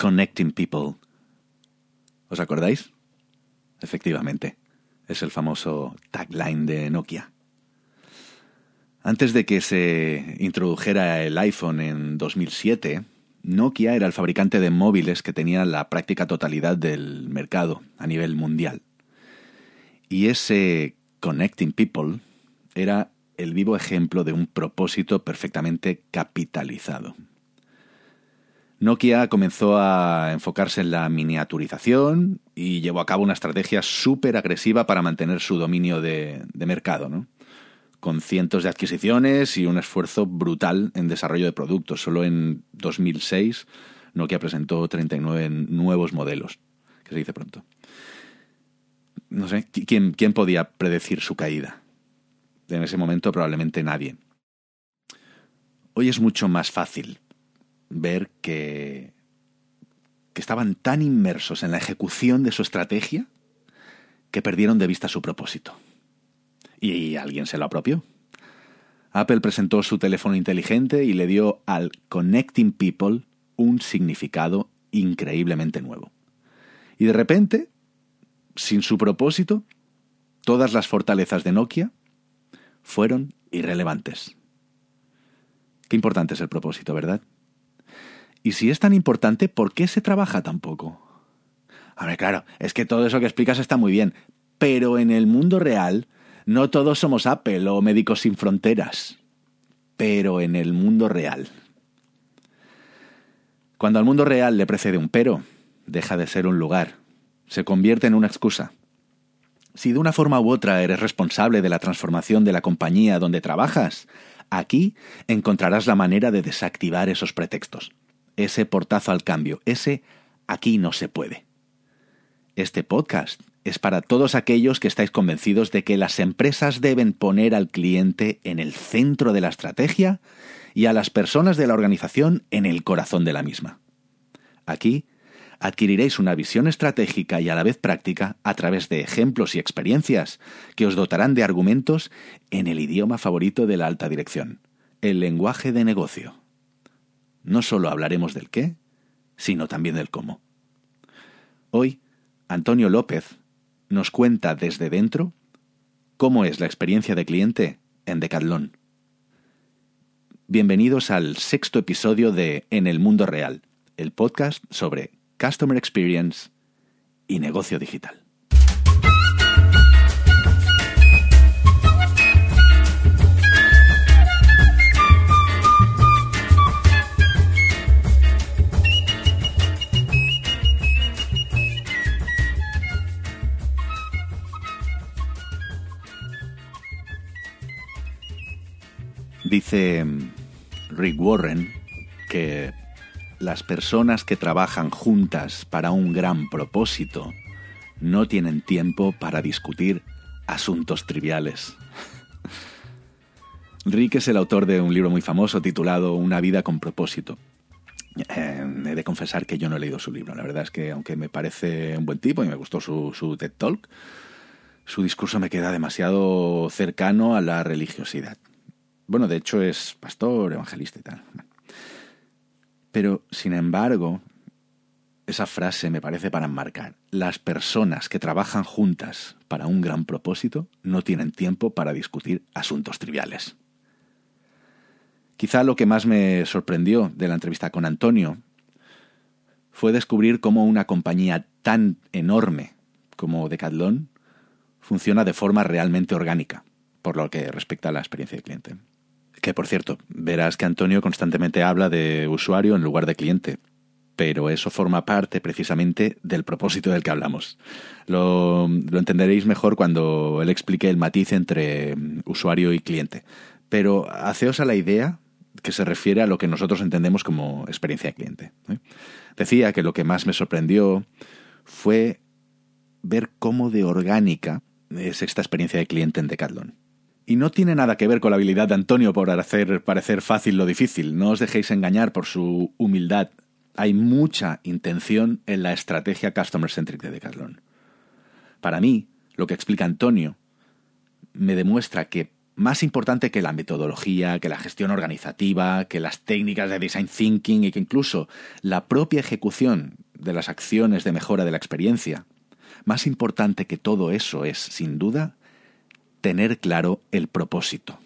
Connecting People. ¿Os acordáis? Efectivamente, es el famoso tagline de Nokia. Antes de que se introdujera el iPhone en 2007, Nokia era el fabricante de móviles que tenía la práctica totalidad del mercado a nivel mundial. Y ese Connecting People era el vivo ejemplo de un propósito perfectamente capitalizado. Nokia comenzó a enfocarse en la miniaturización y llevó a cabo una estrategia súper agresiva para mantener su dominio de, mercado, ¿no? con cientos de adquisiciones y un esfuerzo brutal en desarrollo de productos. Solo en 2006 Nokia presentó 39 nuevos modelos, que se dice pronto. No sé, ¿quién, quién podía predecir su caída? En ese momento probablemente nadie. Hoy es mucho más fácil ver que, que estaban tan inmersos en la ejecución de su estrategia que perdieron de vista su propósito. Y alguien se lo apropió. Apple presentó su teléfono inteligente y le dio al Connecting People un significado increíblemente nuevo. Y de repente, sin su propósito, todas las fortalezas de Nokia fueron irrelevantes. Qué importante es el propósito, ¿verdad? Y si es tan importante, ¿por qué se trabaja tan poco? A ver, claro, es que todo eso que explicas está muy bien, pero en el mundo real no todos somos Apple o Médicos Sin Fronteras, pero en el mundo real. Cuando al mundo real le precede un pero, deja de ser un lugar, se convierte en una excusa. Si de una forma u otra eres responsable de la transformación de la compañía donde trabajas, aquí encontrarás la manera de desactivar esos pretextos, ese portazo al cambio, ese aquí no se puede. Este podcast es para todos aquellos que estáis convencidos de que las empresas deben poner al cliente en el centro de la estrategia y a las personas de la organización en el corazón de la misma. Aquí adquiriréis una visión estratégica y a la vez práctica a través de ejemplos y experiencias que os dotarán de argumentos en el idioma favorito de la alta dirección, el lenguaje de negocio. No solo hablaremos del qué, sino también del cómo. Hoy, Antonio López nos cuenta desde dentro cómo es la experiencia de cliente en Decathlon. Bienvenidos al sexto episodio de En el Mundo Real, el podcast sobre Customer Experience y negocio digital. Dice Rick Warren que las personas que trabajan juntas para un gran propósito no tienen tiempo para discutir asuntos triviales. Rick es el autor de un libro muy famoso titulado Una vida con propósito. Eh, he de confesar que yo no he leído su libro. La verdad es que, aunque me parece un buen tipo y me gustó su TED Talk, su discurso me queda demasiado cercano a la religiosidad. Bueno, de hecho es pastor, evangelista y tal. Pero, sin embargo, esa frase me parece para enmarcar. Las personas que trabajan juntas para un gran propósito no tienen tiempo para discutir asuntos triviales. Quizá lo que más me sorprendió de la entrevista con Antonio fue descubrir cómo una compañía tan enorme como Decathlon funciona de forma realmente orgánica, por lo que respecta a la experiencia del cliente. Que por cierto, verás que Antonio constantemente habla de usuario en lugar de cliente, pero eso forma parte precisamente del propósito del que hablamos. Lo, entenderéis mejor cuando él explique el matiz entre usuario y cliente. Pero haceos a la idea que se refiere a lo que nosotros entendemos como experiencia de cliente. ¿eh? Decía que lo que más me sorprendió fue ver cómo de orgánica es esta experiencia de cliente en Decathlon. Y no tiene nada que ver con la habilidad de Antonio por hacer parecer fácil lo difícil. No os dejéis engañar por su humildad. Hay mucha intención en la estrategia customer centric de Decathlon. Para mí, lo que explica Antonio me demuestra que más importante que la metodología, que la gestión organizativa, que las técnicas de design thinking y que incluso la propia ejecución de las acciones de mejora de la experiencia, más importante que todo eso es, sin duda, tener claro el propósito.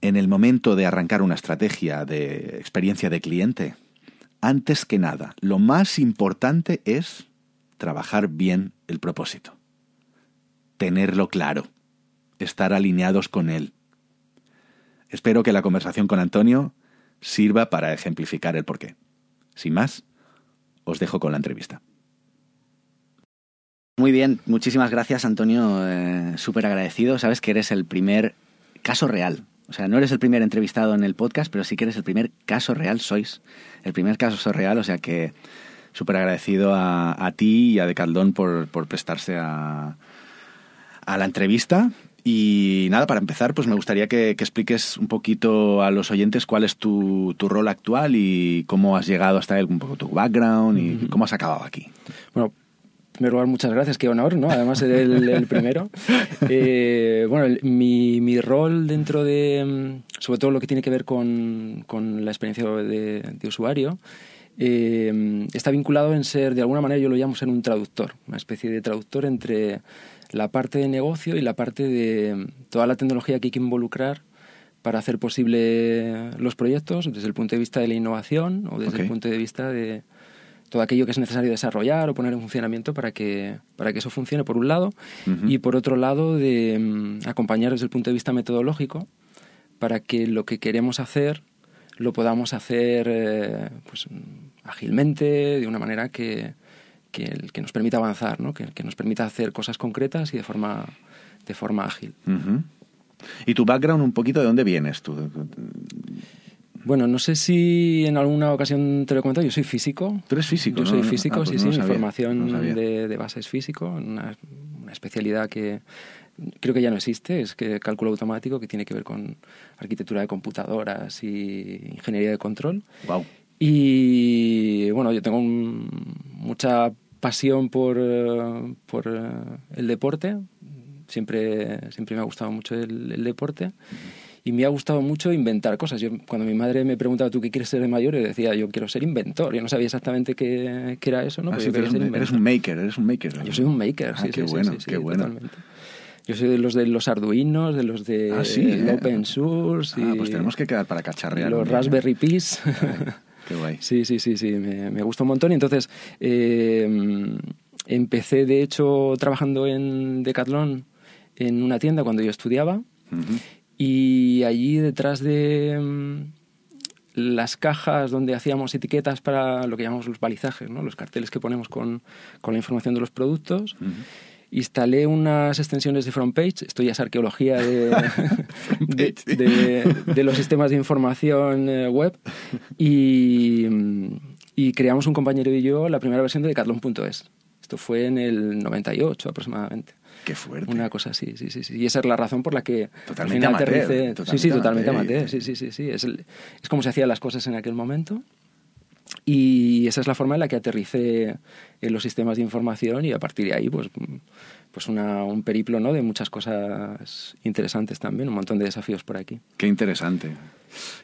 En el momento de arrancar una estrategia de experiencia de cliente, antes que nada, lo más importante es trabajar bien el propósito. Tenerlo claro estar alineados con Él. Espero que la conversación con Antonio sirva para ejemplificar el porqué. Sin más, os dejo con la entrevista. Muy bien, muchísimas gracias Antonio, eh, súper agradecido. Sabes que eres el primer caso real. O sea, no eres el primer entrevistado en el podcast, pero sí que eres el primer caso real, sois el primer caso real, o sea que súper agradecido a, ti y a Decaldón por, por prestarse a, a la entrevista y nada, para empezar, pues me gustaría que, expliques un poquito a los oyentes cuál es tu, tu, rol actual y cómo has llegado hasta él, un poco tu background y cómo has acabado aquí. Bueno, en primer lugar, muchas gracias, qué honor, ¿no? Además, ser el, primero. Eh, bueno, mi, mi, rol dentro de, sobre todo lo que tiene que ver con, con la experiencia de, de usuario, eh, está vinculado en ser, de alguna manera, yo lo llamo ser un traductor, una especie de traductor entre la parte de negocio y la parte de toda la tecnología que hay que involucrar para hacer posible los proyectos desde el punto de vista de la innovación o desde el punto de vista de todo aquello que es necesario desarrollar o poner en funcionamiento para que, para que eso funcione, por un lado, y por otro lado, de mm, acompañar desde el punto de vista metodológico para que lo que queremos hacer lo podamos hacer eh, pues, ágilmente, de una manera que, que, que nos permita avanzar, ¿no? que, que, nos permita hacer cosas concretas y de forma, de forma ágil. ¿Y tu background un poquito de dónde vienes tú? Bueno, no sé si en alguna ocasión te lo he comentado, yo soy físico. ¿Tú eres físico? Yo soy físico, ah, pues sí, sí, mi formación de, de, base es físico, una, una, especialidad que creo que ya no existe, es que cálculo automático, que tiene que ver con arquitectura de computadoras y ingeniería de control. Wow. Y bueno, yo tengo mucha pasión por, por eh, el deporte. Siempre, siempre me ha gustado mucho el, deporte. Y me ha gustado mucho inventar cosas. Yo, cuando mi madre me preguntaba, ¿tú qué quieres ser de mayor? Yo decía, yo quiero ser inventor. Yo no sabía exactamente qué, qué era eso, ¿no? Ah, sí, eres, un, eres, un, maker, eres un maker. Yo soy un maker, ah, sí, qué bueno, qué bueno. Yo soy de los de los Arduinos, de los de ah, sí, ¿eh? Open Source. Ah, pues tenemos que quedar para cacharrear. Los Raspberry Pis. Qué guay. Sí, sí, sí, sí, me, me gusta un montón. Y entonces eh, empecé, de hecho, trabajando en Decathlon en una tienda cuando yo estudiaba. Y allí detrás de mm, las cajas donde hacíamos etiquetas para lo que llamamos los balizajes, ¿no? los carteles que ponemos con, con la información de los productos instalé unas extensiones de FrontPage, esto ya es arqueología de, de, los sistemas de información eh, web, y, y, creamos un compañero y yo la primera versión de Decathlon.es. Esto fue en el 98 aproximadamente. Qué fuerte. Una cosa así, sí, sí, sí. Y esa es la razón por la que totalmente amateur, sí, sí, totalmente amateur. Sí, sí, sí, sí. Es, es como se hacían las cosas en aquel momento. Y esa es la forma en la que aterricé en los sistemas de información y a partir de ahí, pues, pues una, un periplo ¿no? de muchas cosas interesantes también, un montón de desafíos por aquí. Qué interesante.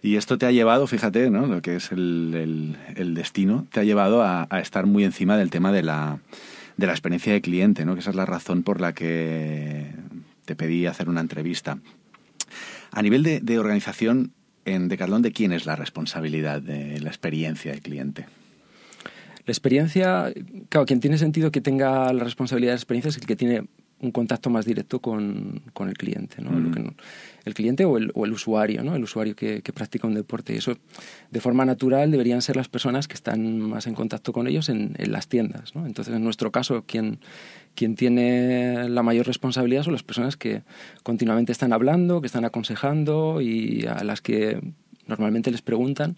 Y esto te ha llevado, fíjate, ¿no? lo que es el, el, destino, te ha llevado a, a, estar muy encima del tema de la, de la experiencia de cliente, ¿no? que esa es la razón por la que te pedí hacer una entrevista. A nivel de, organización, en Decathlon, ¿de quién es la responsabilidad de la experiencia del cliente? La experiencia, claro, quien tiene sentido que tenga la responsabilidad de la experiencia es el que tiene un contacto más directo con, con el cliente, ¿no? El cliente o el, o el, usuario, ¿no? el usuario que, que, practica un deporte. Y eso, de forma natural, deberían ser las personas que están más en contacto con ellos en, en las tiendas. ¿no? Entonces, en nuestro caso, quien, quien tiene la mayor responsabilidad son las personas que continuamente están hablando, que están aconsejando y a las que normalmente les preguntan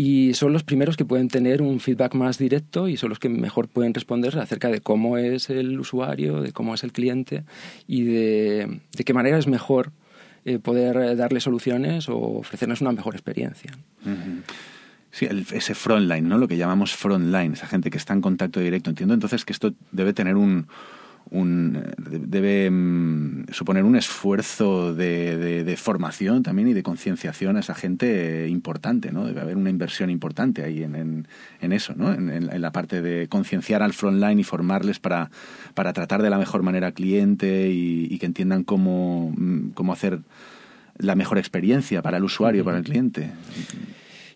y son los primeros que pueden tener un feedback más directo y son los que mejor pueden responder acerca de cómo es el usuario, de cómo es el cliente y de, qué manera es mejor eh, poder darle soluciones o ofrecernos una mejor experiencia. Sí, el, ese frontline, ¿no? Lo que llamamos frontline, esa gente que está en contacto directo. Entiendo entonces que esto debe tener un, un, debe mm, suponer un esfuerzo de, de, formación también y de concienciación a esa gente importante, ¿no? Debe haber una inversión importante ahí en, en, eso, ¿no? En, la parte de concienciar al frontline y formarles para, para tratar de la mejor manera al cliente y, que entiendan cómo, mm, cómo hacer la mejor experiencia para el usuario, para el cliente.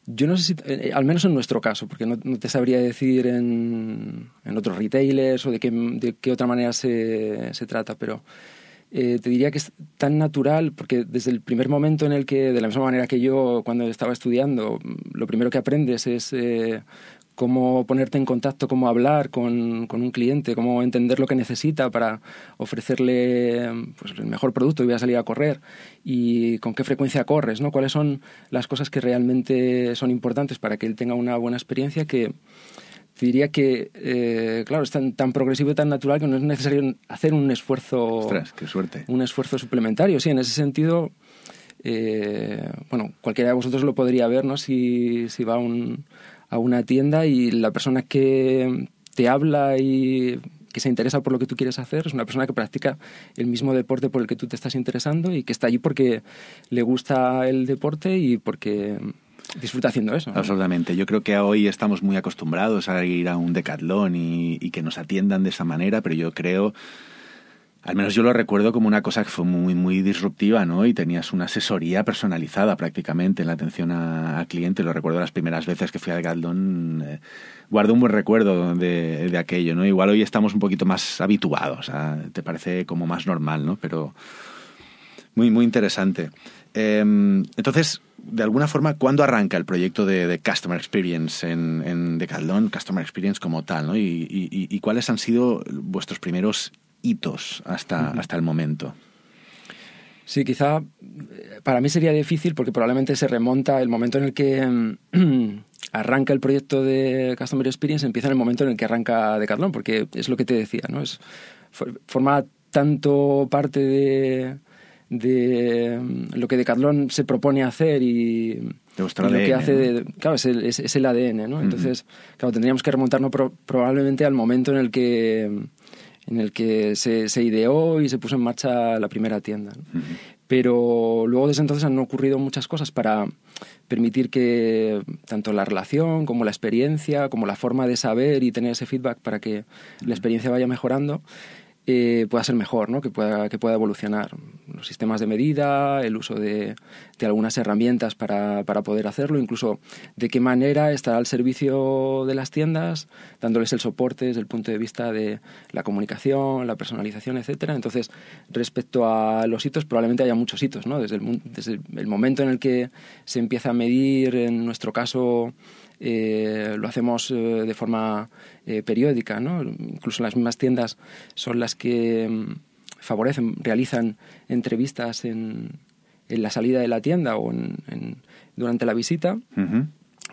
Yo no sé si, eh, al menos en nuestro caso, porque no, te sabría decir en, en, otros retailers o de qué, de qué otra manera se, se trata, pero eh, te diría que es tan natural, porque desde el primer momento en el que, de la misma manera que yo cuando estaba estudiando, lo primero que aprendes es eh, cómo ponerte en contacto, cómo hablar con, con, un cliente, cómo entender lo que necesita para ofrecerle pues, el mejor producto y voy a salir a correr y con qué frecuencia corres, ¿no? Cuáles son las cosas que realmente son importantes para que él tenga una buena experiencia que diría que, eh, claro, es tan, tan, progresivo y tan natural que no es necesario hacer un esfuerzo... Ostras, qué suerte. Un esfuerzo suplementario, sí, en ese sentido... Eh, bueno, cualquiera de vosotros lo podría ver, ¿no? Si, si va un, a una tienda y la persona que te habla y que se interesa por lo que tú quieres hacer es una persona que practica el mismo deporte por el que tú te estás interesando y que está allí porque le gusta el deporte y porque disfruta haciendo eso. Absolutamente. Yo creo que hoy estamos muy acostumbrados a ir a un decatlón y, y que nos atiendan de esa manera, pero yo creo al menos yo lo recuerdo como una cosa que fue muy, muy disruptiva, ¿no? Y tenías una asesoría personalizada prácticamente en la atención a, cliente. Lo recuerdo las primeras veces que fui a Galdón. Eh, guardo un buen recuerdo de, de, aquello, ¿no? Igual hoy estamos un poquito más habituados, te parece como más normal, ¿no? Pero muy, muy interesante. Em, entonces, de alguna forma, ¿cuándo arranca el proyecto de, Customer Experience en, en Decathlon, Customer Experience como tal, ¿no? Y, y, cuáles han sido vuestros primeros hitos hasta, hasta el momento. Sí, quizá para mí sería difícil porque probablemente se remonta el momento en el que mm, arranca el proyecto de Customer Experience, empieza en el momento en el que arranca Decathlon, porque es lo que te decía, ¿no? Es, forma tanto parte de, de mm, lo que Decathlon se propone hacer y, lo que hace, claro, es el, es, el, ADN, ¿no? Entonces, claro, tendríamos que remontarnos probablemente al momento en el que en el que se, se, ideó y se puso en marcha la primera tienda. Pero luego desde entonces han ocurrido muchas cosas para permitir que tanto la relación como la experiencia, como la forma de saber y tener ese feedback para que la experiencia vaya mejorando, eh, pueda ser mejor, ¿no? que, pueda, que pueda evolucionar. Los sistemas de medida, el uso de, de algunas herramientas para, para, poder hacerlo, incluso de qué manera estará al servicio de las tiendas, dándoles el soporte desde el punto de vista de la comunicación, la personalización, etc. Entonces, respecto a los hitos, probablemente haya muchos hitos. ¿no? Desde, el, desde el momento en el que se empieza a medir, en nuestro caso, eh, lo hacemos eh, de forma eh, periódica, ¿no? Incluso las mismas tiendas son las que mm, favorecen, realizan entrevistas en, en, la salida de la tienda o en, durante la visita.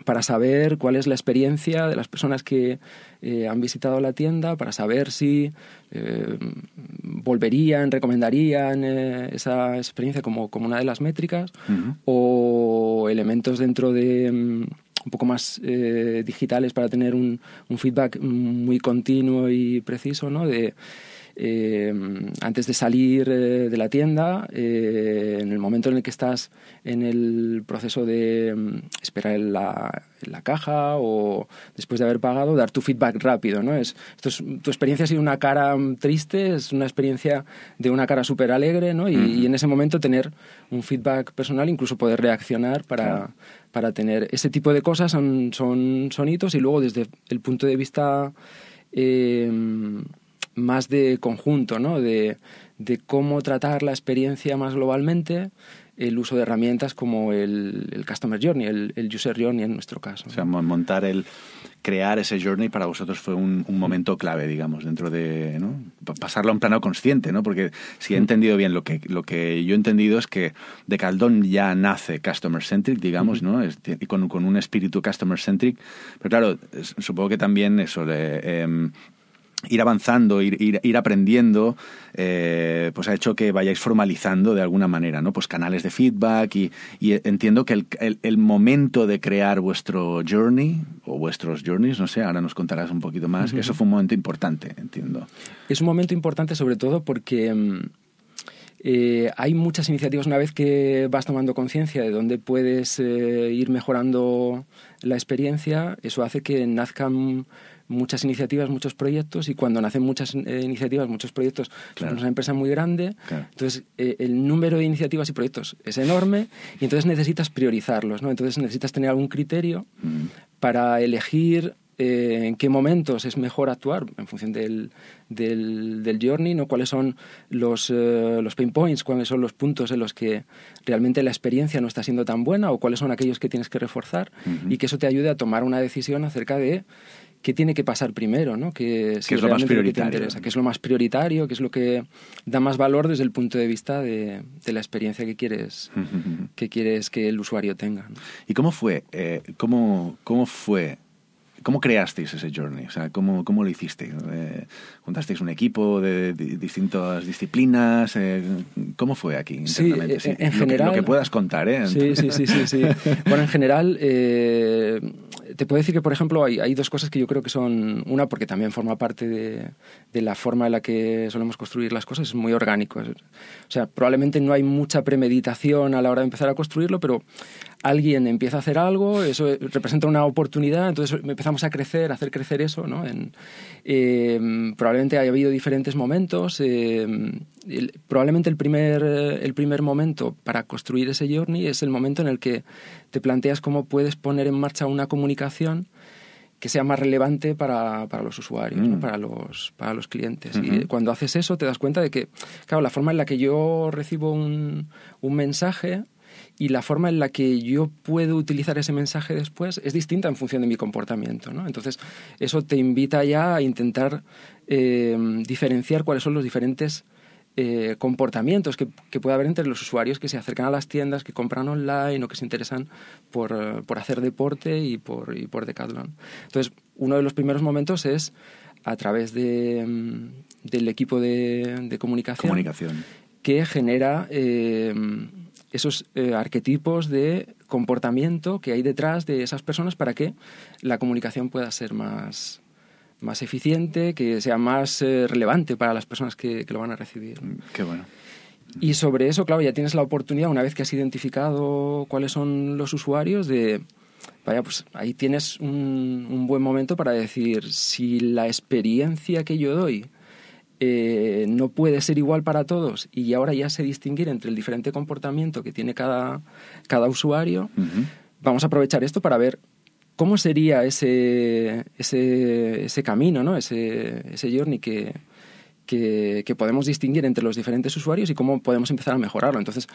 para saber cuál es la experiencia de las personas que han visitado la tienda, para saber si volverían, recomendarían esa experiencia como, como, una de las métricas o elementos dentro de mm, un poco más eh, digitales para tener un, un, feedback muy continuo y preciso, ¿no? De, eh, antes de salir eh, de la tienda, en el momento en el que estás en el proceso de mm, esperar en la, la, caja o después de haber pagado, dar tu feedback rápido. ¿no? Es, esto es, tu experiencia ha sido una cara mm, triste, es una experiencia de una cara súper alegre ¿no? y, en ese momento tener un feedback personal, incluso poder reaccionar para, para tener ese tipo de cosas son, son, son hitos y luego desde el punto de vista eh, más de conjunto, ¿no? de, de cómo tratar la experiencia más globalmente, el uso de herramientas como el, el Customer Journey, el, el, User Journey en nuestro caso. O sea, montar el, crear ese journey para vosotros fue un, un momento clave, digamos, dentro de ¿no? pasarlo a un plano consciente, ¿no? Porque si he entendido bien lo que, lo que yo he entendido es que de Caldón ya nace customer centric, digamos, ¿no? y con, con, un espíritu customer centric, pero claro, supongo que también eso le, em, ir avanzando, ir, ir, ir aprendiendo, eh, pues ha hecho que vayáis formalizando de alguna manera, ¿no? Pues canales de feedback y, y entiendo que el, el, el, momento de crear vuestro journey o vuestros journeys, no sé, ahora nos contarás un poquito más, uh -huh. eso fue un momento importante, entiendo. Es un momento importante sobre todo porque... Eh, hay muchas iniciativas una vez que vas tomando conciencia de dónde puedes eh, ir mejorando la experiencia, eso hace que nazcan muchas iniciativas, muchos proyectos y cuando nacen muchas eh, iniciativas, muchos proyectos, claro. somos una empresa muy grande, claro. entonces eh, el número de iniciativas y proyectos es enorme y entonces necesitas priorizarlos, ¿no? Entonces necesitas tener algún criterio mm. para elegir eh, en qué momentos es mejor actuar en función del, del, del journey, ¿no? cuáles son los, los pain points, cuáles son los puntos en los que realmente la experiencia no está siendo tan buena o cuáles son aquellos que tienes que reforzar uh -huh. y que eso te ayude a tomar una decisión acerca de qué tiene que pasar primero, ¿no? Que, si ¿Qué es lo más prioritario? Lo que qué es lo más prioritario, qué es lo que da más valor desde el punto de vista de, de la experiencia que quieres, que quieres que el usuario tenga. ¿no? ¿Y cómo fue? Eh, cómo, ¿Cómo fue ¿Cómo creasteis ese journey? O sea, ¿cómo, cómo lo hicisteis? Eh, ¿Juntasteis un equipo de, de distintas disciplinas? Eh, ¿Cómo fue aquí sí, internamente? Sí, en, general... Lo que, puedas contar, ¿eh? Sí, sí, sí, sí. sí. bueno, en general, eh, te puedo decir que, por ejemplo, hay, hay, dos cosas que yo creo que son... Una, porque también forma parte de, de, la forma en la que solemos construir las cosas, es muy orgánico. O sea, probablemente no hay mucha premeditación a la hora de empezar a construirlo, pero alguien empieza a hacer algo, eso representa una oportunidad, entonces empezamos a crecer, a hacer crecer eso, ¿no? En, eh, probablemente haya habido diferentes momentos, eh, el, probablemente el primer, el primer momento para construir ese journey es el momento en el que te planteas cómo puedes poner en marcha una comunicación que sea más relevante para, para los usuarios, mm. ¿no? para, los, para los clientes. Uh -huh. Y cuando haces eso te das cuenta de que, claro, la forma en la que yo recibo un, un mensaje y la forma en la que yo puedo utilizar ese mensaje después es distinta en función de mi comportamiento. ¿no? Entonces, eso te invita ya a intentar eh, diferenciar cuáles son los diferentes eh, comportamientos que, que, puede haber entre los usuarios que se acercan a las tiendas, que compran online o que se interesan por, por hacer deporte y por, y por Decathlon. Entonces, uno de los primeros momentos es a través de, del equipo de, de comunicación, comunicación, que genera... Eh, esos eh, arquetipos de comportamiento que hay detrás de esas personas para que la comunicación pueda ser más, más eficiente, que sea más eh, relevante para las personas que, que, lo van a recibir. Qué bueno. Y sobre eso, claro, ya tienes la oportunidad, una vez que has identificado cuáles son los usuarios, de, vaya, pues ahí tienes un, un buen momento para decir si la experiencia que yo doy eh, no puede ser igual para todos y ahora ya sé distinguir entre el diferente comportamiento que tiene cada, cada usuario, uh -huh. vamos a aprovechar esto para ver cómo sería ese, ese, ese camino, ¿no? ese, ese journey que, que, que, podemos distinguir entre los diferentes usuarios y cómo podemos empezar a mejorarlo. Entonces,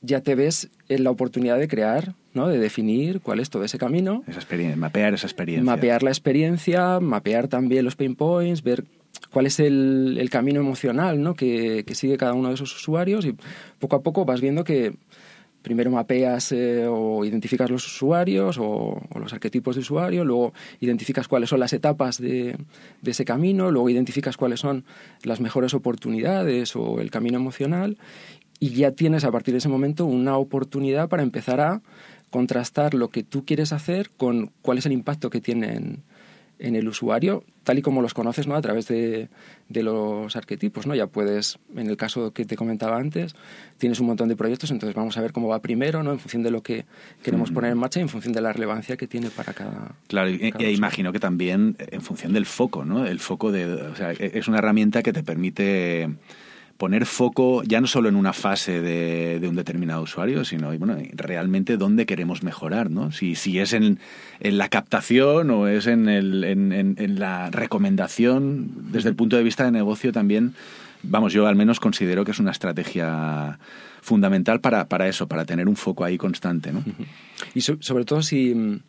ya te ves en la oportunidad de crear, ¿no? de definir cuál es todo ese camino. Esa experiencia, mapear esa experiencia. Mapear la experiencia, mapear también los pain points, ver cuál es el, el camino emocional ¿no? que, que, sigue cada uno de esos usuarios y poco a poco vas viendo que primero mapeas eh, o identificas los usuarios o, los arquetipos de usuario, luego identificas cuáles son las etapas de, de, ese camino, luego identificas cuáles son las mejores oportunidades o el camino emocional y ya tienes a partir de ese momento una oportunidad para empezar a contrastar lo que tú quieres hacer con cuál es el impacto que tienen en el usuario, tal y como los conoces, ¿no? A través de, de, los arquetipos, ¿no? Ya puedes, en el caso que te comentaba antes, tienes un montón de proyectos, entonces vamos a ver cómo va primero, ¿no? En función de lo que queremos poner en marcha y en función de la relevancia que tiene para cada. Claro, y, cada y imagino que también en función del foco, ¿no? El foco de, o sea, es una herramienta que te permite poner foco ya no solo en una fase de, de un determinado usuario, sino bueno, realmente dónde queremos mejorar, ¿no? Si, si es en, en la captación o es en, el, en, la recomendación, desde el punto de vista de negocio también, vamos, yo al menos considero que es una estrategia fundamental para, para eso, para tener un foco ahí constante, ¿no? Y so, sobre todo si,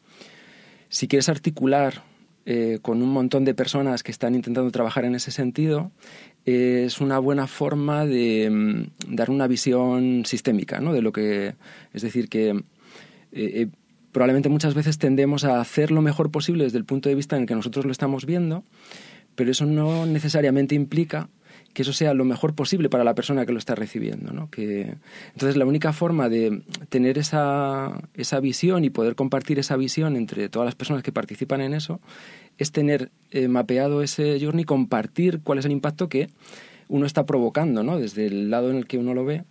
si quieres articular eh, con un montón de personas que están intentando trabajar en ese sentido, es una buena forma de mm, dar una visión sistémica, ¿no? De lo que, es decir, que eh, eh, probablemente muchas veces tendemos a hacer lo mejor posible desde el punto de vista en el que nosotros lo estamos viendo, pero eso no necesariamente implica que eso sea lo mejor posible para la persona que lo está recibiendo. ¿no? Que, entonces, la única forma de tener esa, esa visión y poder compartir esa visión entre todas las personas que participan en eso es tener eh, mapeado ese journey, compartir cuál es el impacto que uno está provocando, ¿no? Desde el lado en el que uno lo ve,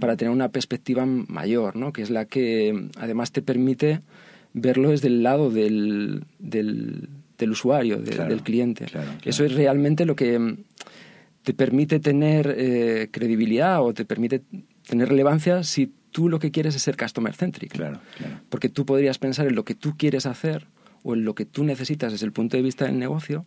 para tener una perspectiva mayor, ¿no? Que es la que además te permite verlo desde el lado del, del, usuario, del cliente. Eso es realmente lo que te permite tener eh, credibilidad o te permite tener relevancia si tú lo que quieres es ser customer centric. Claro, claro. Porque tú podrías pensar en lo que tú quieres hacer o en lo que tú necesitas desde el punto de vista del negocio,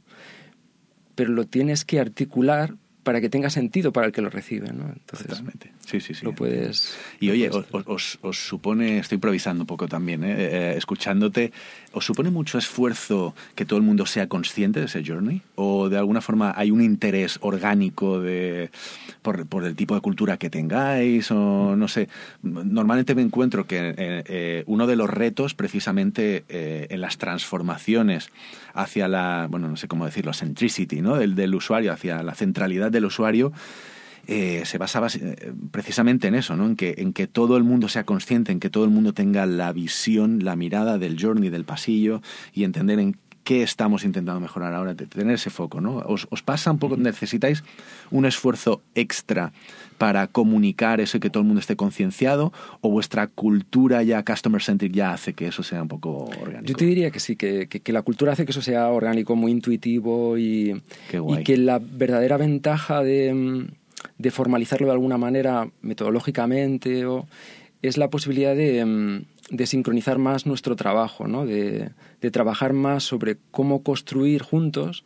pero lo tienes que articular para que tenga sentido para el que lo recibe. ¿no? Entonces, Totalmente. Sí, sí, sí. Lo puedes. Y oye, os, os, supone, estoy improvisando un poco también, ¿eh? Eh, escuchándote, ¿os supone mucho esfuerzo que todo el mundo sea consciente de ese journey? ¿O de alguna forma hay un interés orgánico de, por, el tipo de cultura que tengáis? O no sé, normalmente me encuentro que eh, uno de los retos precisamente en las transformaciones hacia la, bueno, no sé cómo decirlo, centricity, ¿no? Del, del usuario, hacia la centralidad del usuario, eh, se basaba eh, precisamente en eso, ¿no? En que, en que todo el mundo sea consciente, en que todo el mundo tenga la visión, la mirada del journey, del pasillo y entender en qué estamos intentando mejorar ahora, tener ese foco, ¿no? ¿Os, os pasa un poco, necesitáis un esfuerzo extra para comunicar eso y que todo el mundo esté concienciado o vuestra cultura ya customer centric ya hace que eso sea un poco orgánico? Yo te diría que sí, que, que, la cultura hace que eso sea orgánico, muy intuitivo y, y que la verdadera ventaja de de formalizarlo de alguna manera metodológicamente o, es la posibilidad de, mm, de sincronizar más nuestro trabajo, ¿no? de, de, trabajar más sobre cómo construir juntos,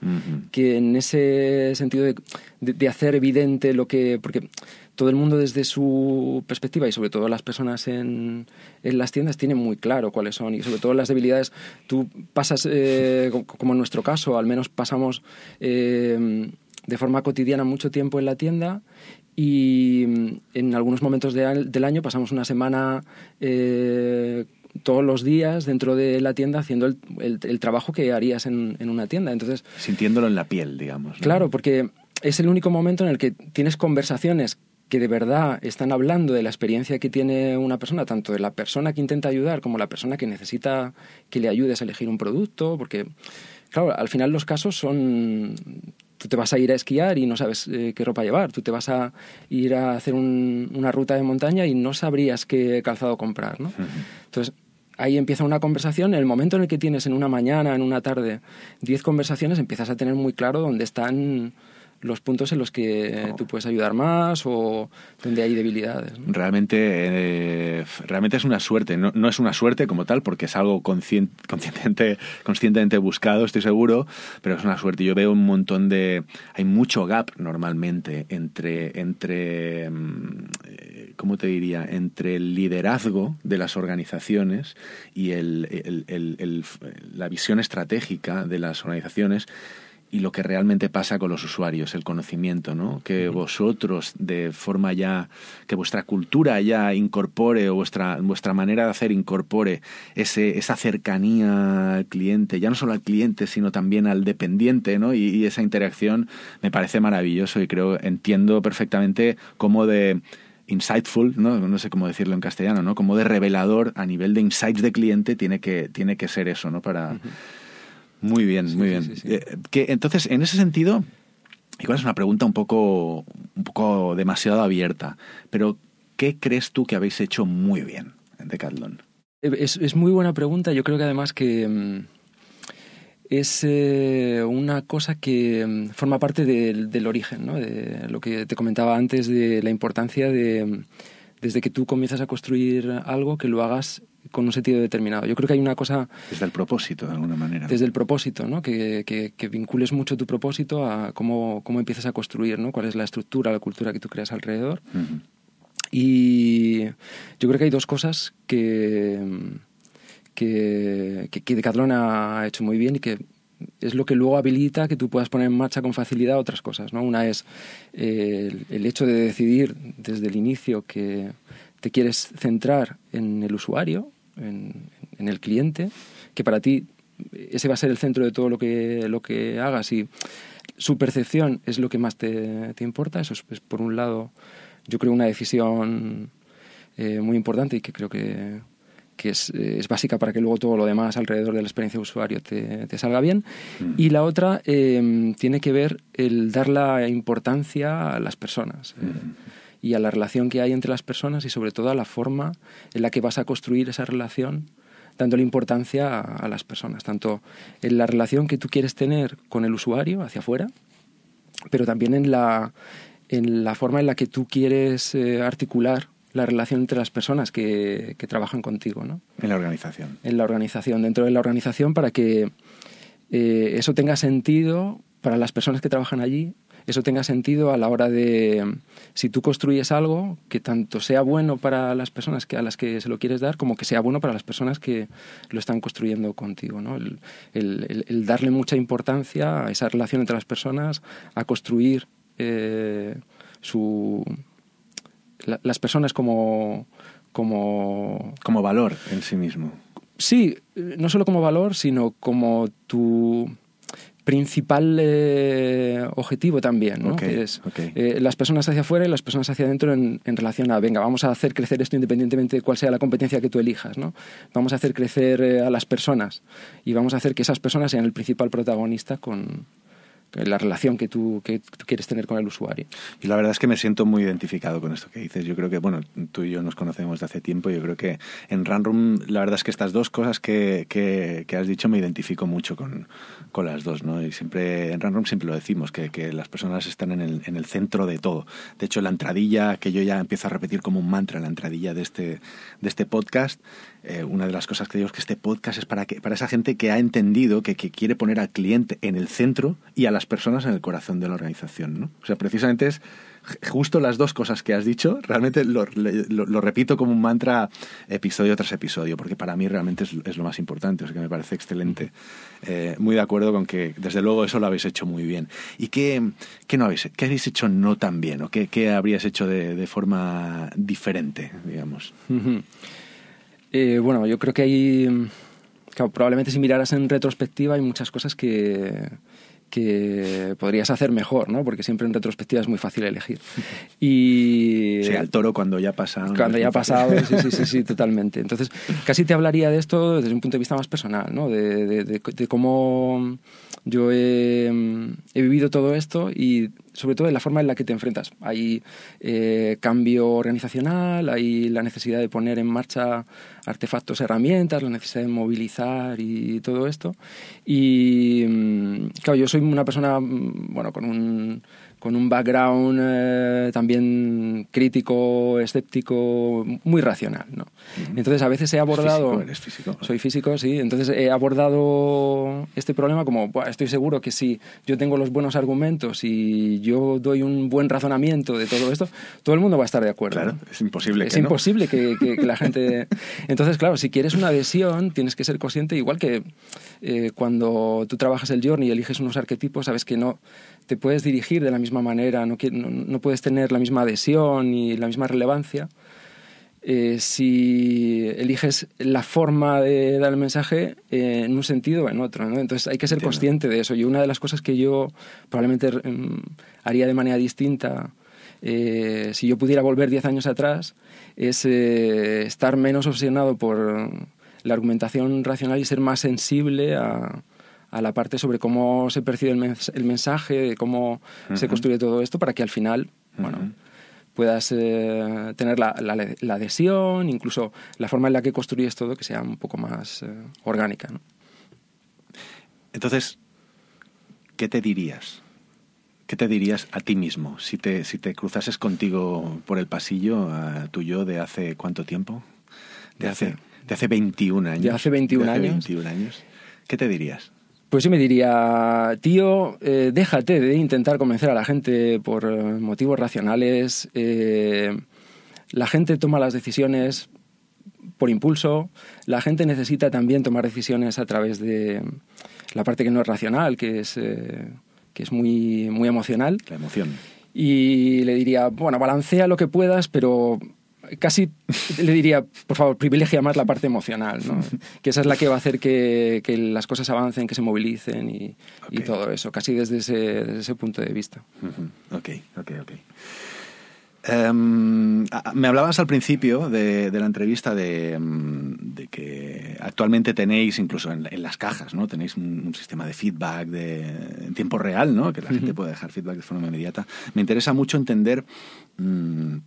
que en ese sentido de, de, hacer evidente lo que... Porque todo el mundo desde su perspectiva y sobre todo las personas en, en las tiendas tienen muy claro cuáles son y sobre todo las debilidades. Tú pasas, eh, como en nuestro caso, al menos pasamos... Eh, de forma cotidiana mucho tiempo en la tienda y mm, en algunos momentos del año pasamos una semana eh, todos los días dentro de la tienda haciendo el, el, trabajo que harías en, en, una tienda. Entonces, Sintiéndolo en la piel, digamos. Claro, porque es el único momento en el que tienes conversaciones que de verdad están hablando de la experiencia que tiene una persona, tanto de la persona que intenta ayudar como la persona que necesita que le ayudes a elegir un producto, porque, claro, al final los casos son tú te vas a ir a esquiar y no sabes eh, qué ropa llevar, tú te vas a ir a hacer una ruta de montaña y no sabrías qué calzado comprar, ¿no? Entonces, ahí empieza una conversación, en el momento en el que tienes en una mañana, en una tarde, diez conversaciones, empiezas a tener muy claro dónde están los puntos en los que tú puedes ayudar más o donde hay debilidades. Realmente, eh, realmente es una suerte. No, no, es una suerte como tal, porque es algo consciente, conscientemente buscado, estoy seguro, pero es una suerte. Yo veo un montón de... Hay mucho gap normalmente entre... entre mm, eh, ¿Cómo te diría? Entre el liderazgo de las organizaciones y el, el, el, la visión estratégica de las organizaciones y lo que realmente pasa con los usuarios, el conocimiento, ¿no? Que vosotros de forma ya, que vuestra cultura ya incorpore o vuestra, vuestra manera de hacer incorpore ese, esa cercanía al cliente, ya no solo al cliente, sino también al dependiente, ¿no? Y, esa interacción me parece maravilloso y creo, entiendo perfectamente cómo de insightful, ¿no? no sé cómo decirlo en castellano, ¿no? Como de revelador a nivel de insights de cliente tiene que, tiene que ser eso, ¿no? Para, muy bien, muy bien. Eh, que, entonces, en ese sentido, igual es una pregunta un poco, un poco demasiado abierta, pero ¿qué crees tú que habéis hecho muy bien en Decathlon? Eh, es, es muy buena pregunta. Yo creo que además que mm, es eh, una cosa que mm, forma parte del, del origen, ¿no? de lo que te comentaba antes de la importancia de, mm, desde que tú comienzas a construir algo, que lo hagas con un sentido determinado. Yo creo que hay una cosa... Desde el propósito, de alguna manera. Desde el propósito, ¿no? Que, que, vincules mucho tu propósito a cómo, cómo, empiezas a construir, ¿no? Cuál es la estructura, la cultura que tú creas alrededor. Y yo creo que hay dos cosas que, que, que Decathlon ha hecho muy bien y que es lo que luego habilita que tú puedas poner en marcha con facilidad otras cosas. ¿no? Una es eh, el, el, hecho de decidir desde el inicio que te quieres centrar en el usuario en, el cliente, que para ti ese va a ser el centro de todo lo que, lo que hagas y su percepción es lo que más te, te importa. Eso es, por un lado, yo creo, una decisión eh, muy importante y que creo que, que es, es, básica para que luego todo lo demás alrededor de la experiencia de usuario te, te salga bien. Mm. Y la otra eh, tiene que ver el dar la importancia a las personas. eh. Y a la relación que hay entre las personas y sobre todo a la forma en la que vas a construir esa relación dándole importancia a, a las personas, tanto en la relación que tú quieres tener con el usuario hacia afuera, pero también en la, en la forma en la que tú quieres eh, articular la relación entre las personas que, que trabajan contigo, ¿no? En la organización. en la organización, dentro de la organización, para que eh, eso tenga sentido para las personas que trabajan allí, eso tenga sentido a la hora de, si tú construyes algo, que tanto sea bueno para las personas que, a las que se lo quieres dar, como que sea bueno para las personas que lo están construyendo contigo. ¿no? El, el- el- el darle mucha importancia a esa relación entre las personas, a construir eh, su, la- las personas como, como Como valor en sí mismo. Sí, no solo como valor, sino como tu principal eh, objetivo también, ¿no? Que es eh, las personas hacia afuera y las personas hacia adentro en, en relación a, venga, vamos a hacer crecer esto independientemente de cuál sea la competencia que tú elijas, ¿no? Vamos a hacer crecer eh, a las personas y vamos a hacer que esas personas sean el principal protagonista con la relación que tú, que tú quieres tener con el usuario. Y la verdad es que me siento muy identificado con esto que dices. Yo creo que, bueno, tú y yo nos conocemos de hace tiempo. Yo creo que en Runroom, la verdad es que estas dos cosas que, que, que has dicho me identifico mucho con, con las dos, ¿no? Y siempre, en Runroom siempre lo decimos, que, que las personas están en el, en el centro de todo. De hecho, la entradilla, que yo ya empiezo a repetir como un mantra, la entradilla de este, de este podcast, eh, una de las cosas que digo es que este podcast es para, que, para esa gente que ha entendido que, que quiere poner al cliente en el centro y a las personas en el corazón de la organización. ¿no? O sea, precisamente es justo las dos cosas que has dicho, realmente lo, lo, lo repito como un mantra episodio tras episodio, porque para mí realmente es, es lo más importante, o sea que me parece excelente. Eh, muy de acuerdo con que, desde luego, eso lo habéis hecho muy bien. ¿Y qué, qué no habéis, qué habéis hecho no tan bien? ¿O qué, qué habrías hecho de, de forma diferente, digamos? Eh, bueno, yo creo que hay, claro, probablemente si miraras en retrospectiva hay muchas cosas que, que podrías hacer mejor, ¿no? Porque siempre en retrospectiva es muy fácil elegir. Y Sí, al toro cuando ya pasa. cuando ya ha pasado, sí, sí, sí, sí, totalmente. Entonces, casi te hablaría de esto desde un punto de vista más personal, ¿no? De, de- de- de cómo yo he, he vivido todo esto y sobre todo de la forma en la que te enfrentas. Hay eh, cambio organizacional, hay la necesidad de poner en marcha artefactos, herramientas, la necesidad de movilizar y todo esto. Y mm, claro, yo soy una persona, mm, bueno, con un con un background eh, también crítico, escéptico, muy racional, ¿no? Entonces a veces he abordado... Físico, eres físico. Soy físico, sí. Entonces he abordado este problema como, "Buah, estoy seguro que si yo tengo los buenos argumentos y yo doy un buen razonamiento de todo esto, todo el mundo va a estar de acuerdo. Claro, ¿no? es imposible Es que no. imposible que, que- que la gente... Entonces, claro, si quieres una adhesión, tienes que ser consciente, igual que eh, cuando tú trabajas el journey y eliges unos arquetipos, sabes que no te puedes dirigir de la misma manera, no, no, no puedes tener la misma adhesión y la misma relevancia. eh, si eliges la forma de dar el mensaje eh, en un sentido o en otro. ¿no? Entonces hay que ser Entiendo. consciente de eso. Y una de las cosas que yo probablemente mm, haría de manera distinta eh, si yo pudiera volver 10 años atrás es estar menos obsesionado por la argumentación racional y ser más sensible a, a la parte sobre cómo se percibe el, mens- el mensaje, cómo se construye todo esto para que al final, bueno, puedas eh, tener la, la- la adhesión, incluso la forma en la que construyes todo que sea un poco más eh, orgánica. ¿no? Entonces, ¿qué te dirías? ¿Qué te dirías a ti mismo si te, si te cruzases contigo por el pasillo, a tu yo de hace cuánto tiempo? De De hace, hace- de hace 21 años. de hace 21 De hace años. 21 años. ¿Qué te dirías? Pues yo me diría, tío, eh, déjate de intentar convencer a la gente por eh, motivos racionales. eh, la gente toma las decisiones por impulso. La gente necesita también tomar decisiones a través de la parte que no es racional, que es, eh, que es muy, muy emocional. La emoción. Y le diría, bueno, balancea lo que puedas, pero casi le diría, por favor, privilegia más la parte emocional, ¿no? que esa es la que va a hacer que, que las cosas avancen, que se movilicen y, todo eso, casi desde ese, desde ese punto de vista. Ok, ok, ok. Em, me hablabas al principio de, de la entrevista de, em, de que actualmente tenéis, incluso en, en las cajas, ¿no? Tenéis un, un sistema de feedback de, en tiempo real, ¿no? Que la gente puede dejar feedback de forma inmediata. Me interesa mucho entender mm,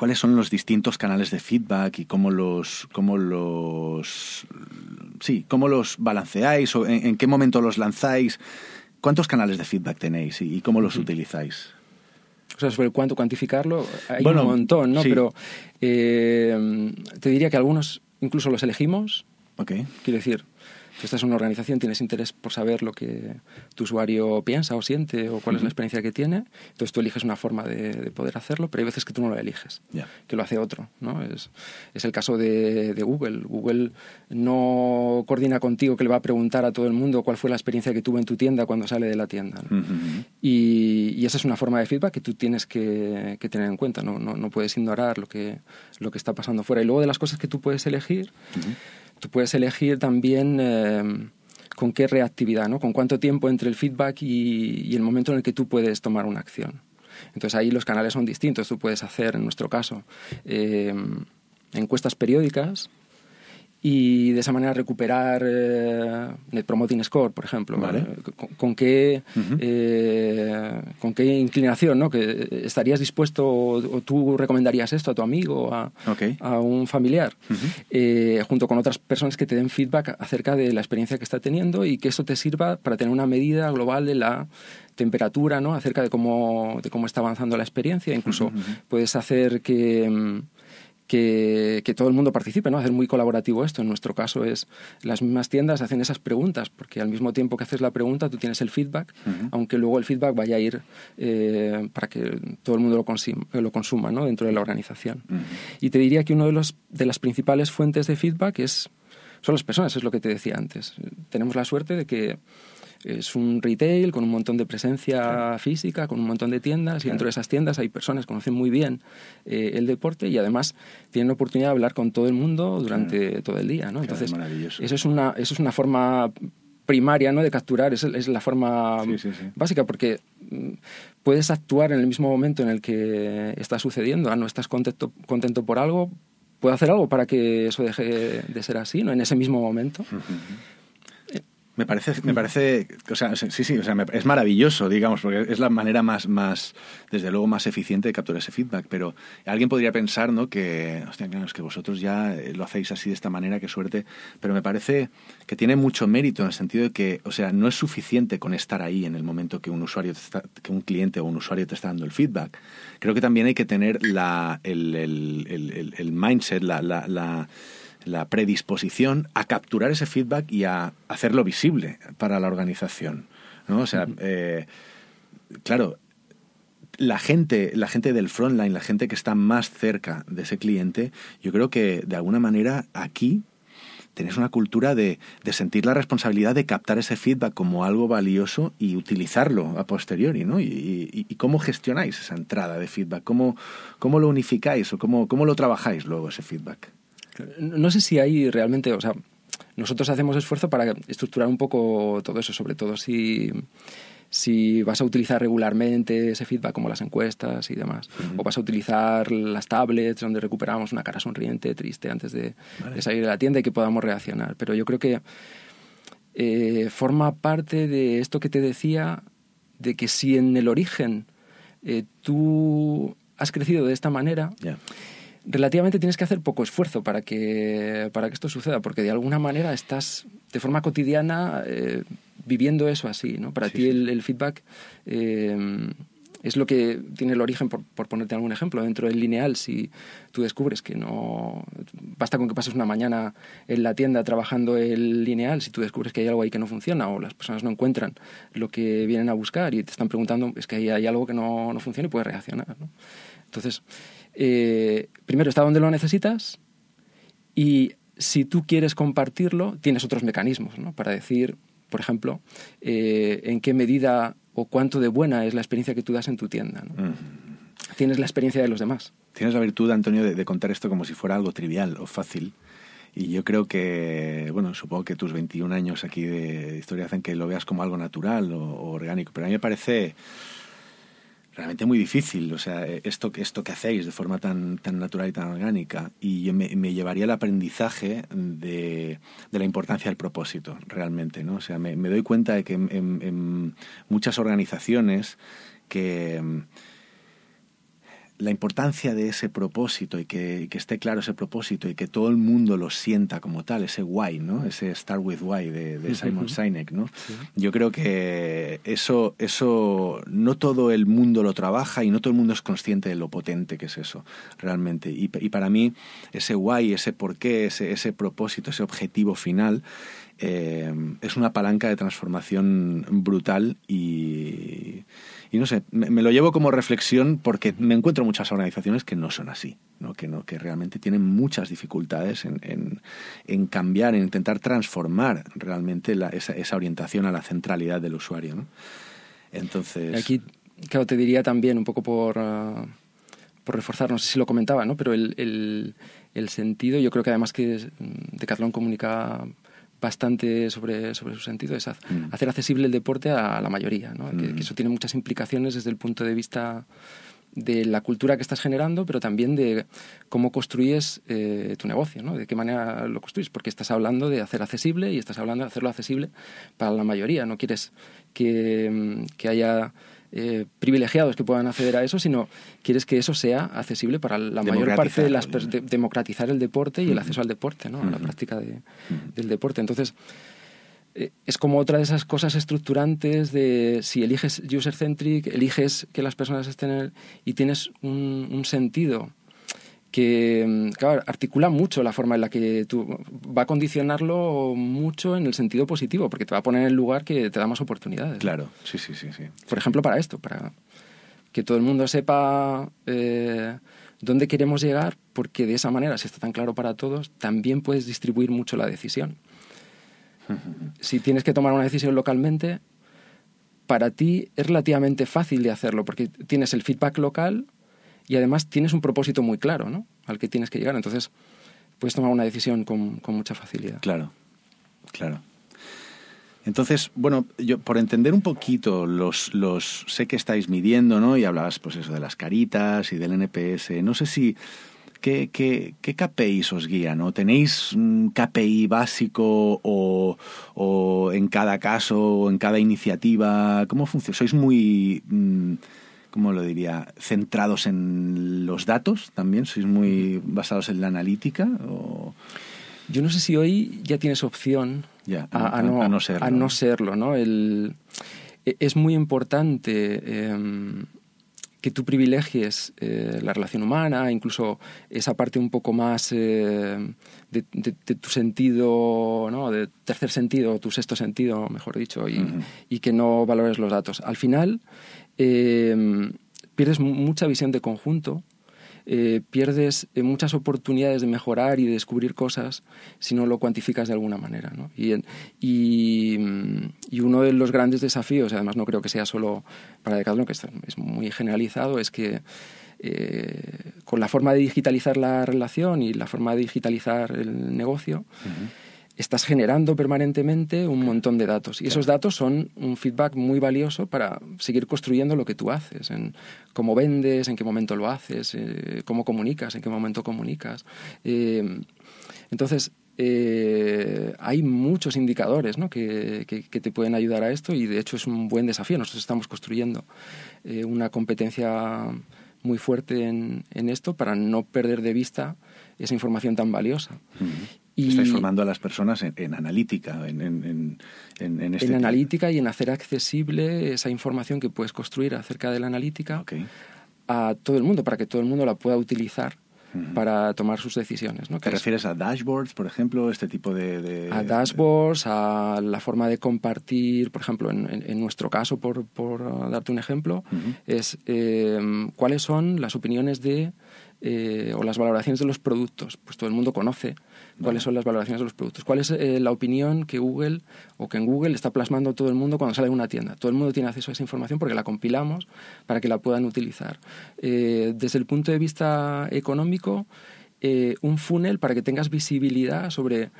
cuáles son los distintos canales de feedback y cómo los, cómo los, sí, cómo los balanceáis o en, en qué momento los lanzáis. ¿Cuántos canales de feedback tenéis y, y cómo los utilizáis? O sea, sobre cuánto cuantificarlo, hay Bueno, un montón, ¿no? sí. Pero eh, te diría que algunos incluso los elegimos. Ok. Quiero decir, tú estás en una organización, tienes interés por saber lo que tu usuario piensa o siente o cuál es la experiencia que tiene. Entonces tú eliges una forma de, de poder hacerlo, pero hay veces que tú no lo eliges, Ya. que lo hace otro. ¿no? Es, es el caso de, de Google. Google no coordina contigo que le va a preguntar a todo el mundo cuál fue la experiencia que tuvo en tu tienda cuando sale de la tienda. ¿no? Ujú. Y, y esa es una forma de feedback que tú tienes que, que tener en cuenta. ¿no? No, no puedes ignorar lo que, lo que está pasando fuera. Y luego de las cosas que tú puedes elegir, tú puedes elegir también eh, con qué reactividad, ¿no? con cuánto tiempo entre el feedback y, y el momento en el que tú puedes tomar una acción. Entonces ahí los canales son distintos. Tú puedes hacer, en nuestro caso, eh, encuestas periódicas y de esa manera recuperar eh, Net Promoting Score, por ejemplo. Vale. Eh, Con, con qué, eh, con qué inclinación, ¿no? Que estarías dispuesto o, o tú recomendarías esto a tu amigo, a, a un familiar, eh, junto con otras personas que te den feedback acerca de la experiencia que está teniendo y que eso te sirva para tener una medida global de la temperatura, ¿no? Acerca de cómo, de cómo está avanzando la experiencia. Incluso puedes hacer que... que, que todo el mundo participe, ¿no? Hacer muy colaborativo esto. En nuestro caso es las mismas tiendas hacen esas preguntas, porque al mismo tiempo que haces la pregunta tú tienes el feedback, aunque luego el feedback vaya a ir eh, para que todo el mundo lo, consim- lo consuma ¿no? dentro de la organización. Y te diría que una de, los, de las principales fuentes de feedback es, son las personas, es lo que te decía antes. Tenemos la suerte de que es un retail con un montón de presencia física, con un montón de tiendas, y dentro de esas tiendas hay personas que conocen muy bien eh, el deporte y además tienen la oportunidad de hablar con todo el mundo durante todo el día. ¿no? Entonces, maravilloso. eso es, una, eso es una forma primaria ¿no? de capturar, es, es la forma Sí, sí, sí. básica, porque mm, puedes actuar en el mismo momento en el que está sucediendo. Ah, no estás contento, contento por algo, puedo hacer algo para que eso deje de ser así, ¿no? En ese mismo momento. Me parece, me parece, o sea, sí, sí, o sea, es maravilloso, digamos, porque es la manera más, más, desde luego, más eficiente de capturar ese feedback. Pero alguien podría pensar, ¿no? Que, hostia, claro, es que vosotros ya eh, lo hacéis así de esta manera, qué suerte. Pero me parece que tiene mucho mérito en el sentido de que, o sea, no es suficiente con estar ahí en el momento que un usuario, te está- que un cliente o un usuario te está dando el feedback. Creo que también hay que tener la, el, el, el, el- el mindset, la, la, la la predisposición a capturar ese feedback y a hacerlo visible para la organización. ¿no? O sea, eh, claro, la gente, la gente del frontline, la gente que está más cerca de ese cliente, yo creo que de alguna manera aquí tenéis una cultura de, de sentir la responsabilidad de captar ese feedback como algo valioso y utilizarlo a posteriori, ¿no? Y, y- y cómo gestionáis esa entrada de feedback, cómo, cómo lo unificáis o cómo, cómo lo trabajáis luego ese feedback. No sé si hay realmente, o sea, nosotros hacemos esfuerzo para estructurar un poco todo eso, sobre todo si, si vas a utilizar regularmente ese feedback como las encuestas y demás, o vas a utilizar las tablets donde recuperamos una cara sonriente, triste antes de, de salir de la tienda y que podamos reaccionar. Pero yo creo que eh, forma parte de esto que te decía, de que si en el origen eh, tú has crecido de esta manera. Relativamente tienes que hacer poco esfuerzo para que, para que esto suceda, porque de alguna manera estás de forma cotidiana eh, viviendo eso así, ¿no? Para Sí, ti sí. el, el feedback eh, es lo que tiene el origen, por, por ponerte algún ejemplo, dentro del lineal, si tú descubres que no... Basta con que pases una mañana en la tienda trabajando el lineal, si tú descubres que hay algo ahí que no funciona o las personas no encuentran lo que vienen a buscar y te están preguntando, es que ahí hay algo que no, no funciona y puedes reaccionar, ¿no? Entonces, eh, primero está donde lo necesitas y si tú quieres compartirlo, tienes otros mecanismos ¿no? para decir, por ejemplo, eh, en qué medida o cuánto de buena es la experiencia que tú das en tu tienda. ¿no? Mm. tienes la experiencia de los demás. Tienes la virtud, Antonio, de, contar esto como si fuera algo trivial o fácil. Y yo creo que, bueno, supongo que tus 21 años aquí de historia hacen que lo veas como algo natural o, o orgánico, pero a mí me parece realmente muy difícil, o sea, esto, esto que hacéis de forma tan, tan natural y tan orgánica. Y yo me, llevaría al aprendizaje de, de, la importancia del propósito, realmente, ¿no? O sea, me, doy cuenta de que en muchas organizaciones que la importancia de ese propósito y que, esté claro ese propósito y que todo el mundo lo sienta como tal, ese why, ¿no? Ese Start with Why de, Simon Sinek, ¿no? Yo creo que eso, eso no todo el mundo lo trabaja y no todo el mundo es consciente de lo potente que es eso, realmente. Y, para mí, ese why, ese porqué, ese, ese propósito, ese objetivo final, eh, es una palanca de transformación brutal y y no sé, me, lo llevo como reflexión porque me encuentro muchas organizaciones que no son así, ¿no? Que, no, que realmente tienen muchas dificultades en, en, cambiar, en intentar transformar realmente esa, orientación a la centralidad del usuario. ¿no? Entonces... Aquí, claro, te diría también, un poco por, uh, por reforzar, no sé si lo comentaba, ¿no? pero el, el, sentido, yo creo que además que Decathlon comunica bastante sobre, sobre su sentido es mm. hacer accesible el deporte a la mayoría, ¿no? que, mm. eso tiene muchas implicaciones desde el punto de vista de la cultura que estás generando, pero también de cómo construyes eh, tu negocio, ¿no? de qué manera lo construyes, porque estás hablando de hacer accesible y estás hablando de hacerlo accesible para la mayoría, no quieres que, mm, que haya eh, privilegiados que puedan acceder a eso, sino quieres que eso sea accesible para la mayor parte de las democratizar el deporte y el acceso al deporte, ¿no? a la práctica del deporte. Entonces, eh, es como otra de esas cosas estructurantes de si eliges user-centric, eliges que las personas estén y tienes un sentido que mm, claro, articula mucho la forma en la que tú va a condicionarlo mucho en el sentido positivo, porque te va a poner en el lugar que te da más oportunidades. Claro, sí, sí, sí, sí. Por ejemplo, para esto, para que todo el mundo sepa eh, dónde queremos llegar, porque de esa manera, si está tan claro para todos, también puedes distribuir mucho la decisión. si tienes que tomar una decisión localmente, para ti es relativamente fácil de hacerlo, porque tienes el feedback local y además tienes un propósito muy claro, ¿no? Al que tienes que llegar. Entonces, puedes tomar una decisión con, con mucha facilidad. Claro, claro. Entonces, bueno, yo por entender un poquito los, los sé que estáis midiendo, ¿no? Y hablabas, pues eso, de las caritas y del NPS. No sé si ¿Qué, qué, qué KPIs os guían? ¿no? ¿Tenéis un KPI básico o, o, en cada caso o en cada iniciativa? ¿Cómo funciona? ¿Sois muy mm, ¿cómo lo diría? ¿Centrados en los datos también? ¿Sois muy basados en la analítica? O... Yo no sé si hoy ya tienes opción a, no, serlo. A no serlo ¿no? El, e, es muy importante em, que tú privilegies eh, la relación humana, incluso esa parte un poco más eh, de, tu sentido, ¿no? de tercer sentido, tu sexto sentido, mejor dicho, y, y que no valores los datos. Al final, eh, pierdes mucha visión de conjunto, eh, pierdes eh, muchas oportunidades de mejorar y de descubrir cosas si no lo cuantificas de alguna manera. ¿no? Y, y, uno de los grandes desafíos, además no creo que sea solo para Decathlon, que es muy generalizado, es que con la forma de digitalizar la relación y la forma de digitalizar el negocio, estás generando permanentemente un montón de datos. Y esos datos son un feedback muy valioso para seguir construyendo lo que tú haces, en cómo vendes, en qué momento lo haces, eh, cómo comunicas, en qué momento comunicas. Eh, entonces, eh, hay muchos indicadores ¿no? que, que, te pueden ayudar a esto y de hecho es un buen desafío. Nosotros estamos construyendo una competencia muy fuerte en, en, esto para no perder de vista esa información tan valiosa. Estáis formando a las personas en, analítica, en, en, en, este en analítica y en hacer accesible esa información que puedes construir acerca de la analítica a todo el mundo, para que todo el mundo la pueda utilizar para tomar sus decisiones. ¿no? ¿Te refieres a dashboards, por ejemplo, este tipo de, A dashboards, a la forma de compartir, por ejemplo, en, nuestro caso, por, por, darte un ejemplo, es eh, cuáles son las opiniones de eh, o las valoraciones de los productos. Pues todo el mundo conoce cuáles son las valoraciones de los productos. ¿Cuál es eh, la opinión que Google o que en Google está plasmando todo el mundo cuando sale de una tienda? Todo el mundo tiene acceso a esa información porque la compilamos para que la puedan utilizar. Eh, desde el punto de vista económico, un funnel para que tengas visibilidad sobre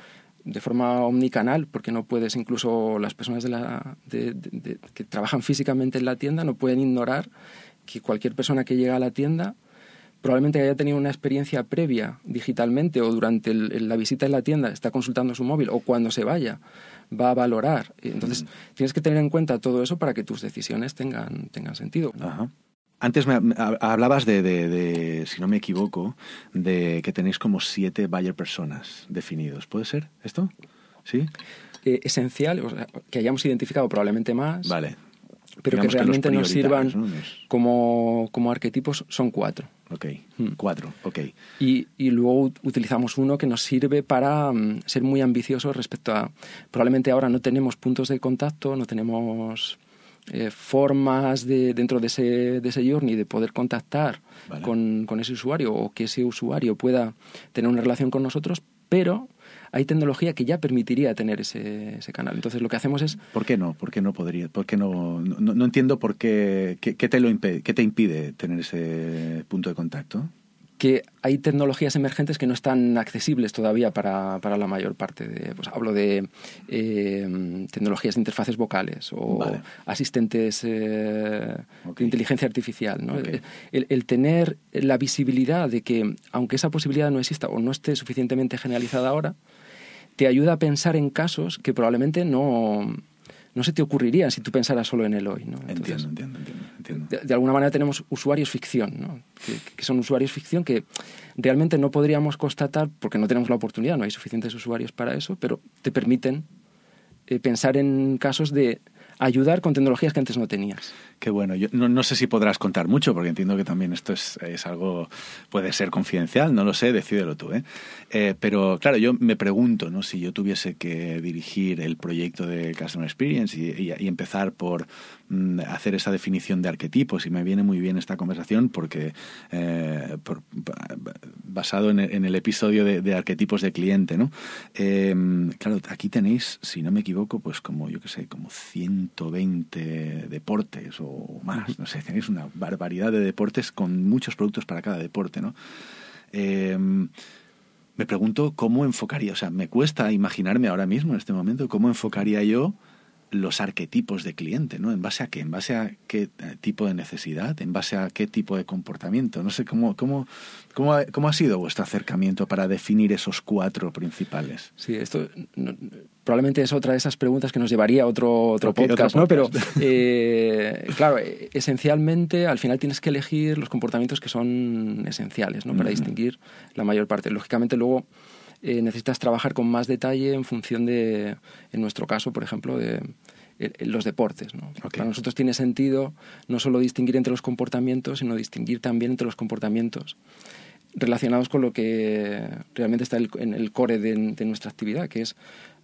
de forma omnicanal, porque no puedes, incluso las personas de la, que trabajan físicamente en la tienda no pueden ignorar que cualquier persona que llega a la tienda probablemente haya tenido una experiencia previa digitalmente o durante la visita en la tienda está consultando su móvil o cuando se vaya va a valorar. Entonces, tienes que tener en cuenta todo eso para que tus decisiones tengan, tengan sentido. Antes me, hablabas de, si no me equivoco, de que tenéis como siete buyer personas definidos. ¿Puede ser esto? ¿Sí? Eh, esencial, que hayamos identificado probablemente más. Vale. Pero que realmente nos sirvan como, como arquetipos son cuatro. Ok, hmm. cuatro, ok. Y, y, luego utilizamos uno que nos sirve para mm, ser muy ambiciosos respecto a... Probablemente ahora no tenemos puntos de contacto, no tenemos eh, formas de, dentro de ese, de ese journey de poder contactar con, con ese usuario o que ese usuario pueda tener una relación con nosotros, pero hay tecnología que ya permitiría tener ese, ese, canal. Entonces lo que hacemos es... ¿Por qué no? ¿Por qué no podría? ¿Por qué no, no, entiendo por qué, qué, te lo impide, qué te impide tener ese punto de contacto que hay tecnologías emergentes que no están accesibles todavía para, para la mayor parte de... Pues hablo de eh, tecnologías de interfaces vocales o asistentes eh, de inteligencia artificial. ¿no? El, el, tener la visibilidad de que, aunque esa posibilidad no exista o no esté suficientemente generalizada ahora, te ayuda a pensar en casos que probablemente no, no se te ocurrirían si tú pensaras solo en el hoy. ¿no? entiendo, entiendo, entiendo. De, alguna manera tenemos usuarios ficción, ¿no? que, son usuarios ficción que realmente no podríamos constatar porque no tenemos la oportunidad, no hay suficientes usuarios para eso, pero te permiten eh, pensar en casos de ayudar con tecnologías que antes no tenías. Qué bueno. Yo no, sé si podrás contar mucho, porque entiendo que también esto es, es algo, puede ser confidencial, no lo sé, decídelo tú. ¿eh? Eh, pero claro, yo me pregunto, ¿no? Si yo tuviese que dirigir el proyecto de Customer Experience y, empezar por mm, hacer esa definición de arquetipos, y me viene muy bien esta conversación porque eh, basado en, el episodio de, de, arquetipos de cliente, ¿no? claro, aquí tenéis, si no me equivoco, pues como yo que sé, como 120 deportes o más, no sé, tenéis una barbaridad de deportes con muchos productos para cada deporte, ¿no? Em, me pregunto cómo enfocaría, o sea, me cuesta imaginarme ahora mismo, en este momento, cómo enfocaría yo los arquetipos de cliente, ¿no? ¿En base a qué? ¿En base a qué eh, tipo de necesidad? ¿En base a qué tipo de comportamiento? No sé, ¿cómo, cómo, cómo, ha, cómo ha sido vuestro acercamiento para definir esos cuatro principales? Sí, esto probablemente es otra de esas preguntas que nos llevaría a otro, otro, podcast, ¿no? Pero, eh, claro, esencialmente al final tienes que elegir los comportamientos que son esenciales, ¿no? Para distinguir la mayor parte. Lógicamente luego eh, necesitas trabajar con más detalle en función de, en nuestro caso, por ejemplo, de los deportes. ¿no? Para nosotros tiene sentido no solo distinguir entre los comportamientos, sino distinguir también entre los comportamientos relacionados con lo que realmente está en el core de, nuestra actividad, que es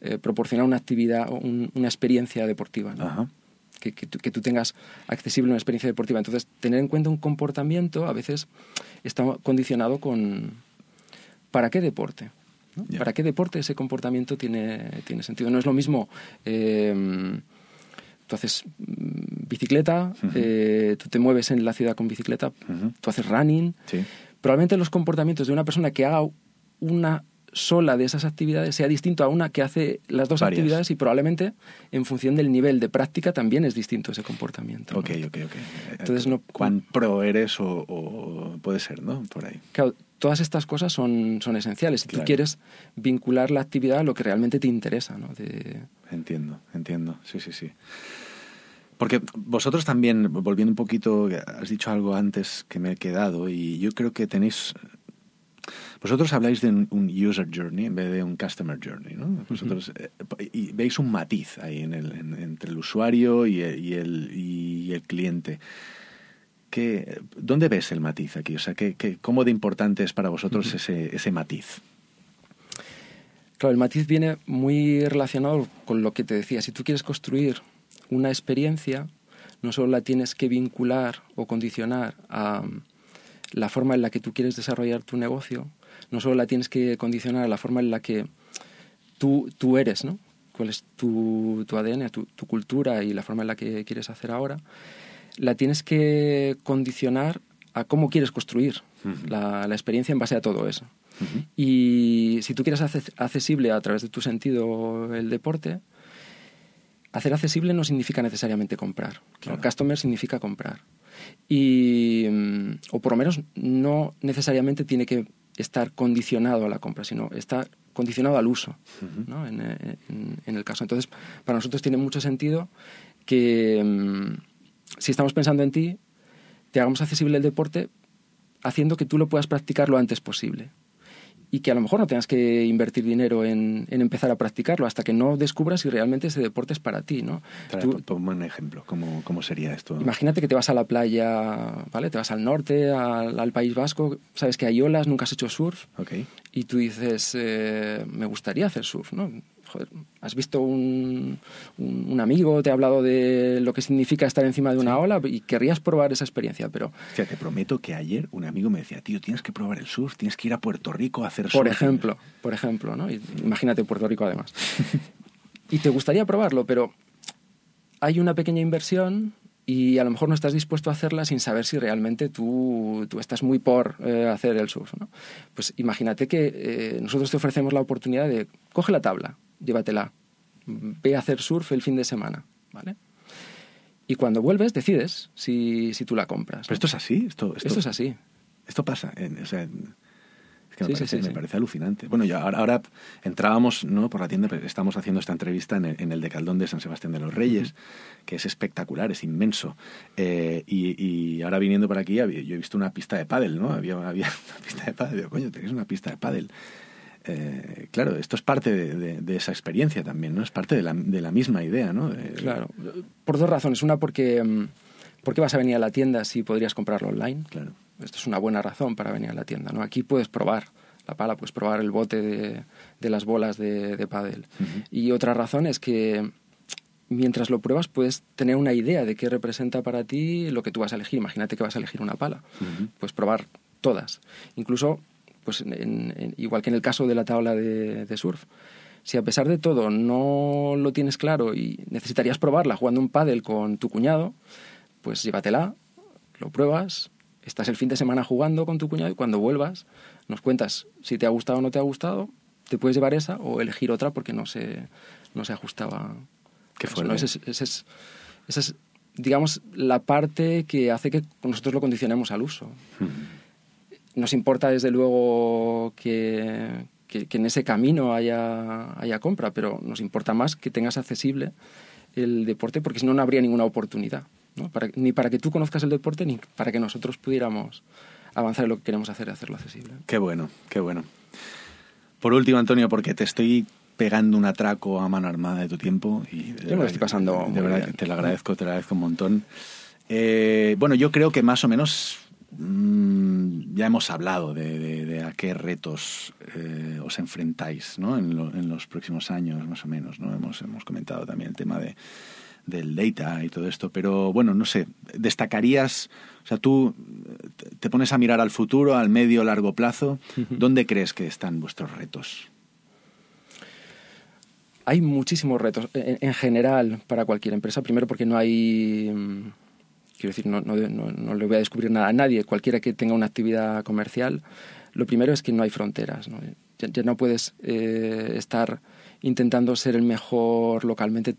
eh, proporcionar una actividad, una experiencia deportiva. Que, que, tú, tengas accesible una experiencia deportiva. Entonces, tener en cuenta un comportamiento a veces está condicionado con ¿para qué deporte? ¿Para qué deporte ese comportamiento tiene, tiene sentido? No es lo mismo... Eh, tú haces mm, bicicleta, eh, tú te mueves en la ciudad con bicicleta, tú haces running. Probablemente los comportamientos de una persona que haga una sola de esas actividades sea distinto a una que hace las dos actividades y probablemente en función del nivel de práctica también es distinto ese comportamiento. Ok, ok, ok. Entonces, no, ¿Cuán pro eres o, o, puede ser, no? Por ahí. Claro, todas estas cosas son, son esenciales. Si tú quieres vincular la actividad a lo que realmente te interesa. ¿no? Entiendo, entiendo. Sí, sí, sí. Porque vosotros también, volviendo un poquito, has dicho algo antes que me he quedado y yo creo que tenéis... Vosotros habláis de un user journey en vez de un customer journey, ¿no? Vosotros eh, y veis un matiz ahí en el, entre el usuario y y el, y el cliente. ¿Dónde ves el matiz aquí? O sea, ¿qué, cómo de importante es para vosotros ese, ese matiz? Claro, el matiz viene muy relacionado con lo que te decía. Si tú quieres construir una experiencia, no solo la tienes que vincular o condicionar a, la forma en la que tú quieres desarrollar tu negocio, no solo la tienes que condicionar a la forma en la que tú, tú eres, ¿no? cuál es tu, tu ADN, tu, tu, cultura y la forma en la que quieres hacer ahora, la tienes que condicionar a cómo quieres construir uh -huh. la, la, experiencia en base a todo eso. Uh -huh. Y si tú quieres hacer accesible a través de tu sentido el deporte, hacer accesible no significa necesariamente comprar. Claro. Customer significa comprar. Y, o por lo menos no necesariamente tiene que estar condicionado a la compra, sino está condicionado al uso, uh -huh. ¿no? en, en, en, el caso. Entonces, para nosotros tiene mucho sentido que um, si estamos pensando en ti, te hagamos accesible el deporte haciendo que tú lo puedas practicar lo antes posible. Y que a lo mejor no tengas que invertir dinero en, en empezar a practicarlo hasta que no descubras si realmente ese deporte es para ti, ¿no? Ponme un ejemplo, ¿Cómo, ¿cómo, sería esto? Imagínate que te vas a la playa, ¿vale? Te vas al norte, al, al País Vasco, sabes que hay olas, nunca has hecho surf. Okay. Y tú dices, eh, me gustaría hacer surf, ¿no? Joder, has visto un, un, un, amigo, te ha hablado de lo que significa estar encima de una sí. ola y querrías probar esa experiencia, pero... O sea, te prometo que ayer un amigo me decía, tío, tienes que probar el surf, tienes que ir a Puerto Rico a hacer surf. Por ejemplo, por ejemplo, ¿no? Imagínate Puerto Rico además. y te gustaría probarlo, pero hay una pequeña inversión y a lo mejor no estás dispuesto a hacerla sin saber si realmente tú, tú estás muy por eh, hacer el surf. ¿no? Pues imagínate que eh, nosotros te ofrecemos la oportunidad de coge la tabla, llévatela, ve a hacer surf el fin de semana, ¿vale? Y cuando vuelves decides si, si tú la compras. ¿Pero esto es así? Esto, esto, esto es así. Esto pasa. En, o sea, en, que me, sí, parece, sí, sí, me parece, alucinante. Bueno, ya ahora, ahora, entrábamos ¿no? por la tienda, estamos haciendo esta entrevista en el, en el Decaldón de San Sebastián de los Reyes, uh -huh. que es espectacular, es inmenso. Eh, y, y, ahora viniendo por aquí, yo he visto una pista de pádel, ¿no? Había, había una pista de pádel. Digo, coño, tenéis una pista de pádel. Eh, claro, esto es parte de, de, de, esa experiencia también, ¿no? Es parte de la, de la misma idea, ¿no? Claro, por dos razones. Una, porque mm, ¿por qué vas a venir a la tienda si podrías comprarlo online? Claro. Esto es una buena razón para venir a la tienda, ¿no? Aquí puedes probar la pala, puedes probar el bote de, de las bolas de, de pádel. Uh -huh. Y otra razón es que mientras lo pruebas puedes tener una idea de qué representa para ti lo que tú vas a elegir. Imagínate que vas a elegir una pala. Uh -huh. Pues probar todas. Incluso pues en, en, igual que en el caso de la tabla de, de, surf. Si a pesar de todo no lo tienes claro y necesitarías probarla jugando un pádel con tu cuñado, pues llévatela, lo pruebas, estás el fin de semana jugando con tu cuñado y cuando vuelvas nos cuentas si te ha gustado o no te ha gustado, te puedes llevar esa o elegir otra porque no se, no se ajustaba. Qué. Esa es, es, es, digamos, la parte que hace que nosotros lo condicionemos al uso. Hmm nos importa desde luego que, que, que, en ese camino haya, haya compra, pero nos importa más que tengas accesible el deporte porque si no, no habría ninguna oportunidad. ¿No? Para, ni para que tú conozcas el deporte ni para que nosotros pudiéramos avanzar en lo que queremos hacer y hacerlo accesible. Qué bueno, qué bueno. Por último, Antonio, porque te estoy pegando un atraco a mano armada de tu tiempo y yo me lo estoy pasando de verdad bien. te lo agradezco te lo agradezco un montón eh, bueno yo creo que más o menos Mm, ya hemos hablado de, de, de, a qué retos eh, os enfrentáis ¿no? en, lo, en, los próximos años, más o menos. ¿no? Hemos, hemos comentado también el tema de, del data y todo esto, pero bueno, no sé, destacarías, o sea, tú te pones a mirar al futuro, al medio, largo plazo, ¿dónde crees que están vuestros retos? Hay muchísimos retos en, en general para cualquier empresa, primero porque no hay quiero decir, no, no, no, no, le voy a descubrir nada a nadie, cualquiera que tenga una actividad comercial, lo primero es que no hay fronteras. ya, no puedes eh, estar intentando ser el mejor localmente,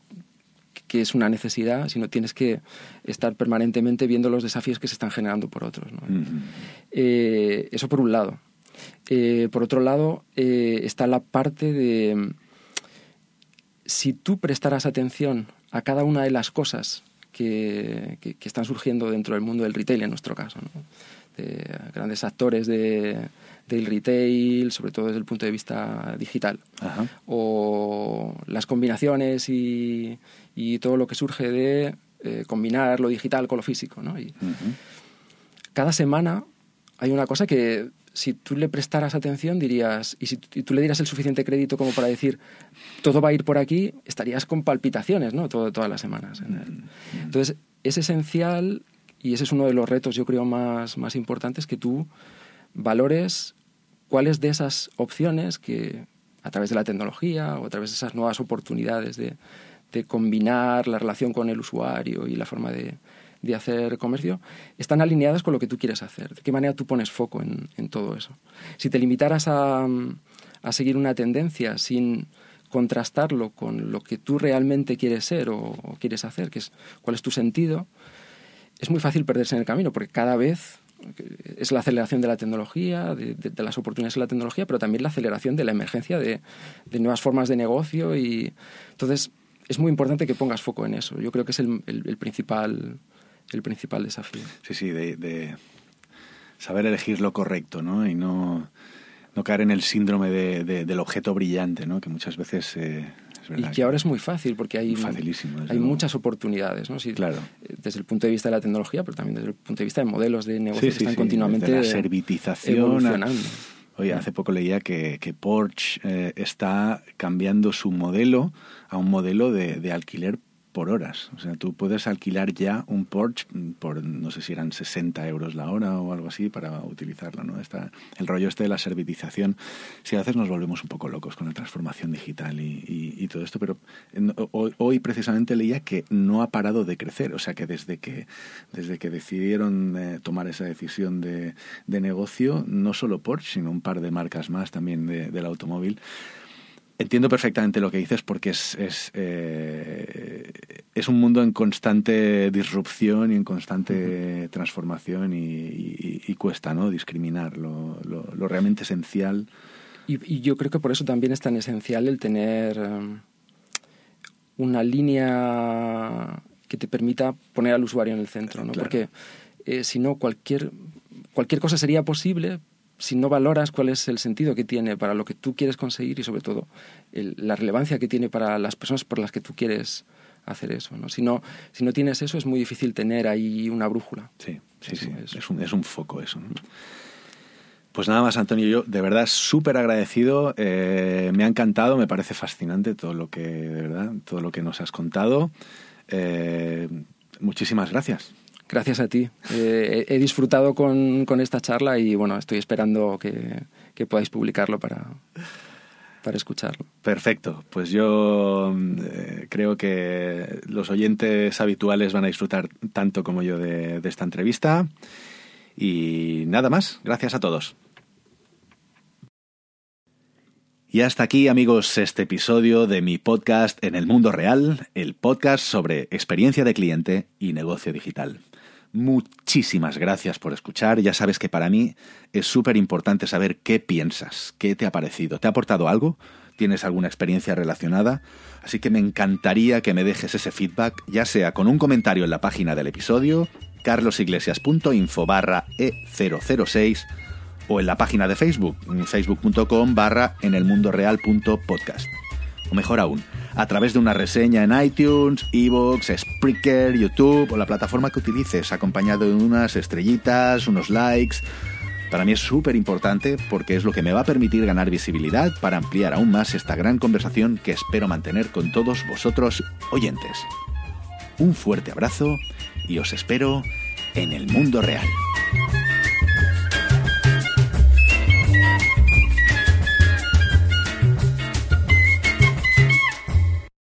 que es una necesidad, sino tienes que estar permanentemente viendo los desafíos que se están generando por otros. ¿no? Mm -hmm. eh, eso por un lado. Eh, por otro lado, eh, está la parte de si tú prestaras atención a cada una de las cosas que, que, que, están surgiendo dentro del mundo del retail, en nuestro caso. ¿no? De grandes actores de, del retail, sobre todo desde el punto de vista digital. Ajá. O las combinaciones y, y, todo lo que surge de eh, combinar lo digital con lo físico. ¿no? Y uh -huh. Cada semana hay una cosa que si tú le prestaras atención dirías, y si tú le dieras el suficiente crédito como para decir, todo va a ir por aquí, estarías con palpitaciones, ¿no? Todo, todas las semanas. Entonces, es esencial y ese es uno de los retos, yo creo, más, más importantes, que tú valores cuáles de esas opciones que a través de la tecnología o a través de esas nuevas oportunidades de, de combinar la relación con el usuario y la forma de, de, hacer comercio, están alineadas con lo que tú quieres hacer. ¿De qué manera tú pones foco en, en todo eso? Si te limitaras a, a seguir una tendencia sin contrastarlo con lo que tú realmente quieres ser o, quieres hacer, que es cuál es tu sentido, es muy fácil perderse en el camino, porque cada vez es la aceleración de la tecnología, de, las oportunidades de la tecnología, pero también la aceleración de la emergencia de, nuevas formas de negocio y entonces es muy importante que pongas foco en eso. Yo creo que es el, principal el principal desafío. Sí, sí, de, saber elegir lo correcto, ¿no? Y no no caer en el síndrome de, del objeto brillante, ¿no? que muchas veces... Eh, y que ahora es muy fácil porque hay, hay muchas oportunidades, ¿no? claro. Eh, desde el punto de vista de la tecnología, pero también desde el punto de vista de modelos de negocio que están continuamente la servitización. Oye, hace poco leía que, que Porsche eh, está cambiando su modelo a un modelo de, de alquiler por horas. O sea, tú puedes alquilar ya un Porsche por, no sé si eran 60 euros la hora o algo así para utilizarlo, ¿no? Está el rollo este de la servitización. Si a veces nos volvemos un poco locos con la transformación digital y, todo esto, pero hoy, precisamente leía que no ha parado de crecer. O sea, que desde que, desde que decidieron eh, tomar esa decisión de, negocio, no solo Porsche, sino un par de marcas más también del automóvil, Entiendo perfectamente lo que dices porque es, es, eh, es un mundo en constante disrupción y en constante transformación y, cuesta ¿no? discriminar lo, lo, realmente esencial. Y, yo creo que por eso también es tan esencial el tener um, una línea que te permita poner al usuario en el centro, ¿no? porque eh, si no cualquier, cualquier cosa sería posible, si no valoras cuál es el sentido que tiene para lo que tú quieres conseguir y sobre todo la relevancia que tiene para las personas por las que tú quieres hacer eso. ¿no? Si, no, si no tienes eso es muy difícil tener ahí una brújula. Sí, sí, sí. Es, un, es un foco eso. Pues nada más, Antonio, yo de verdad súper agradecido. Eh, me ha encantado, me parece fascinante todo lo que, de verdad, todo lo que nos has contado. Eh, muchísimas gracias. Gracias a ti. Eh, he disfrutado con, con, esta charla y bueno, estoy esperando que, que podáis publicarlo para, para escucharlo. Perfecto. Pues yo eh, creo que los oyentes habituales van a disfrutar tanto como yo de, de esta entrevista. Y nada más. Gracias a todos. Y hasta aquí, amigos, este episodio de mi podcast En el Mundo Real, el podcast sobre experiencia de cliente y negocio digital. Muchísimas gracias por escuchar. Ya sabes que para mí es súper importante saber qué piensas, qué te ha parecido. ¿Te ha aportado algo? ¿Tienes alguna experiencia relacionada? Así que me encantaría que me dejes ese feedback, ya sea con un comentario en la página del episodio, carlosiglesias.info barra E006, o en la página de Facebook, facebook.com barra en el mundo real podcast o mejor aún, a través de una reseña en iTunes, Evox, Spreaker, YouTube o la plataforma que utilices, acompañado de unas estrellitas, unos likes. Para mí es súper importante porque es lo que me va a permitir ganar visibilidad para ampliar aún más esta gran conversación que espero mantener con todos vosotros oyentes. Un fuerte abrazo y os espero en el mundo real.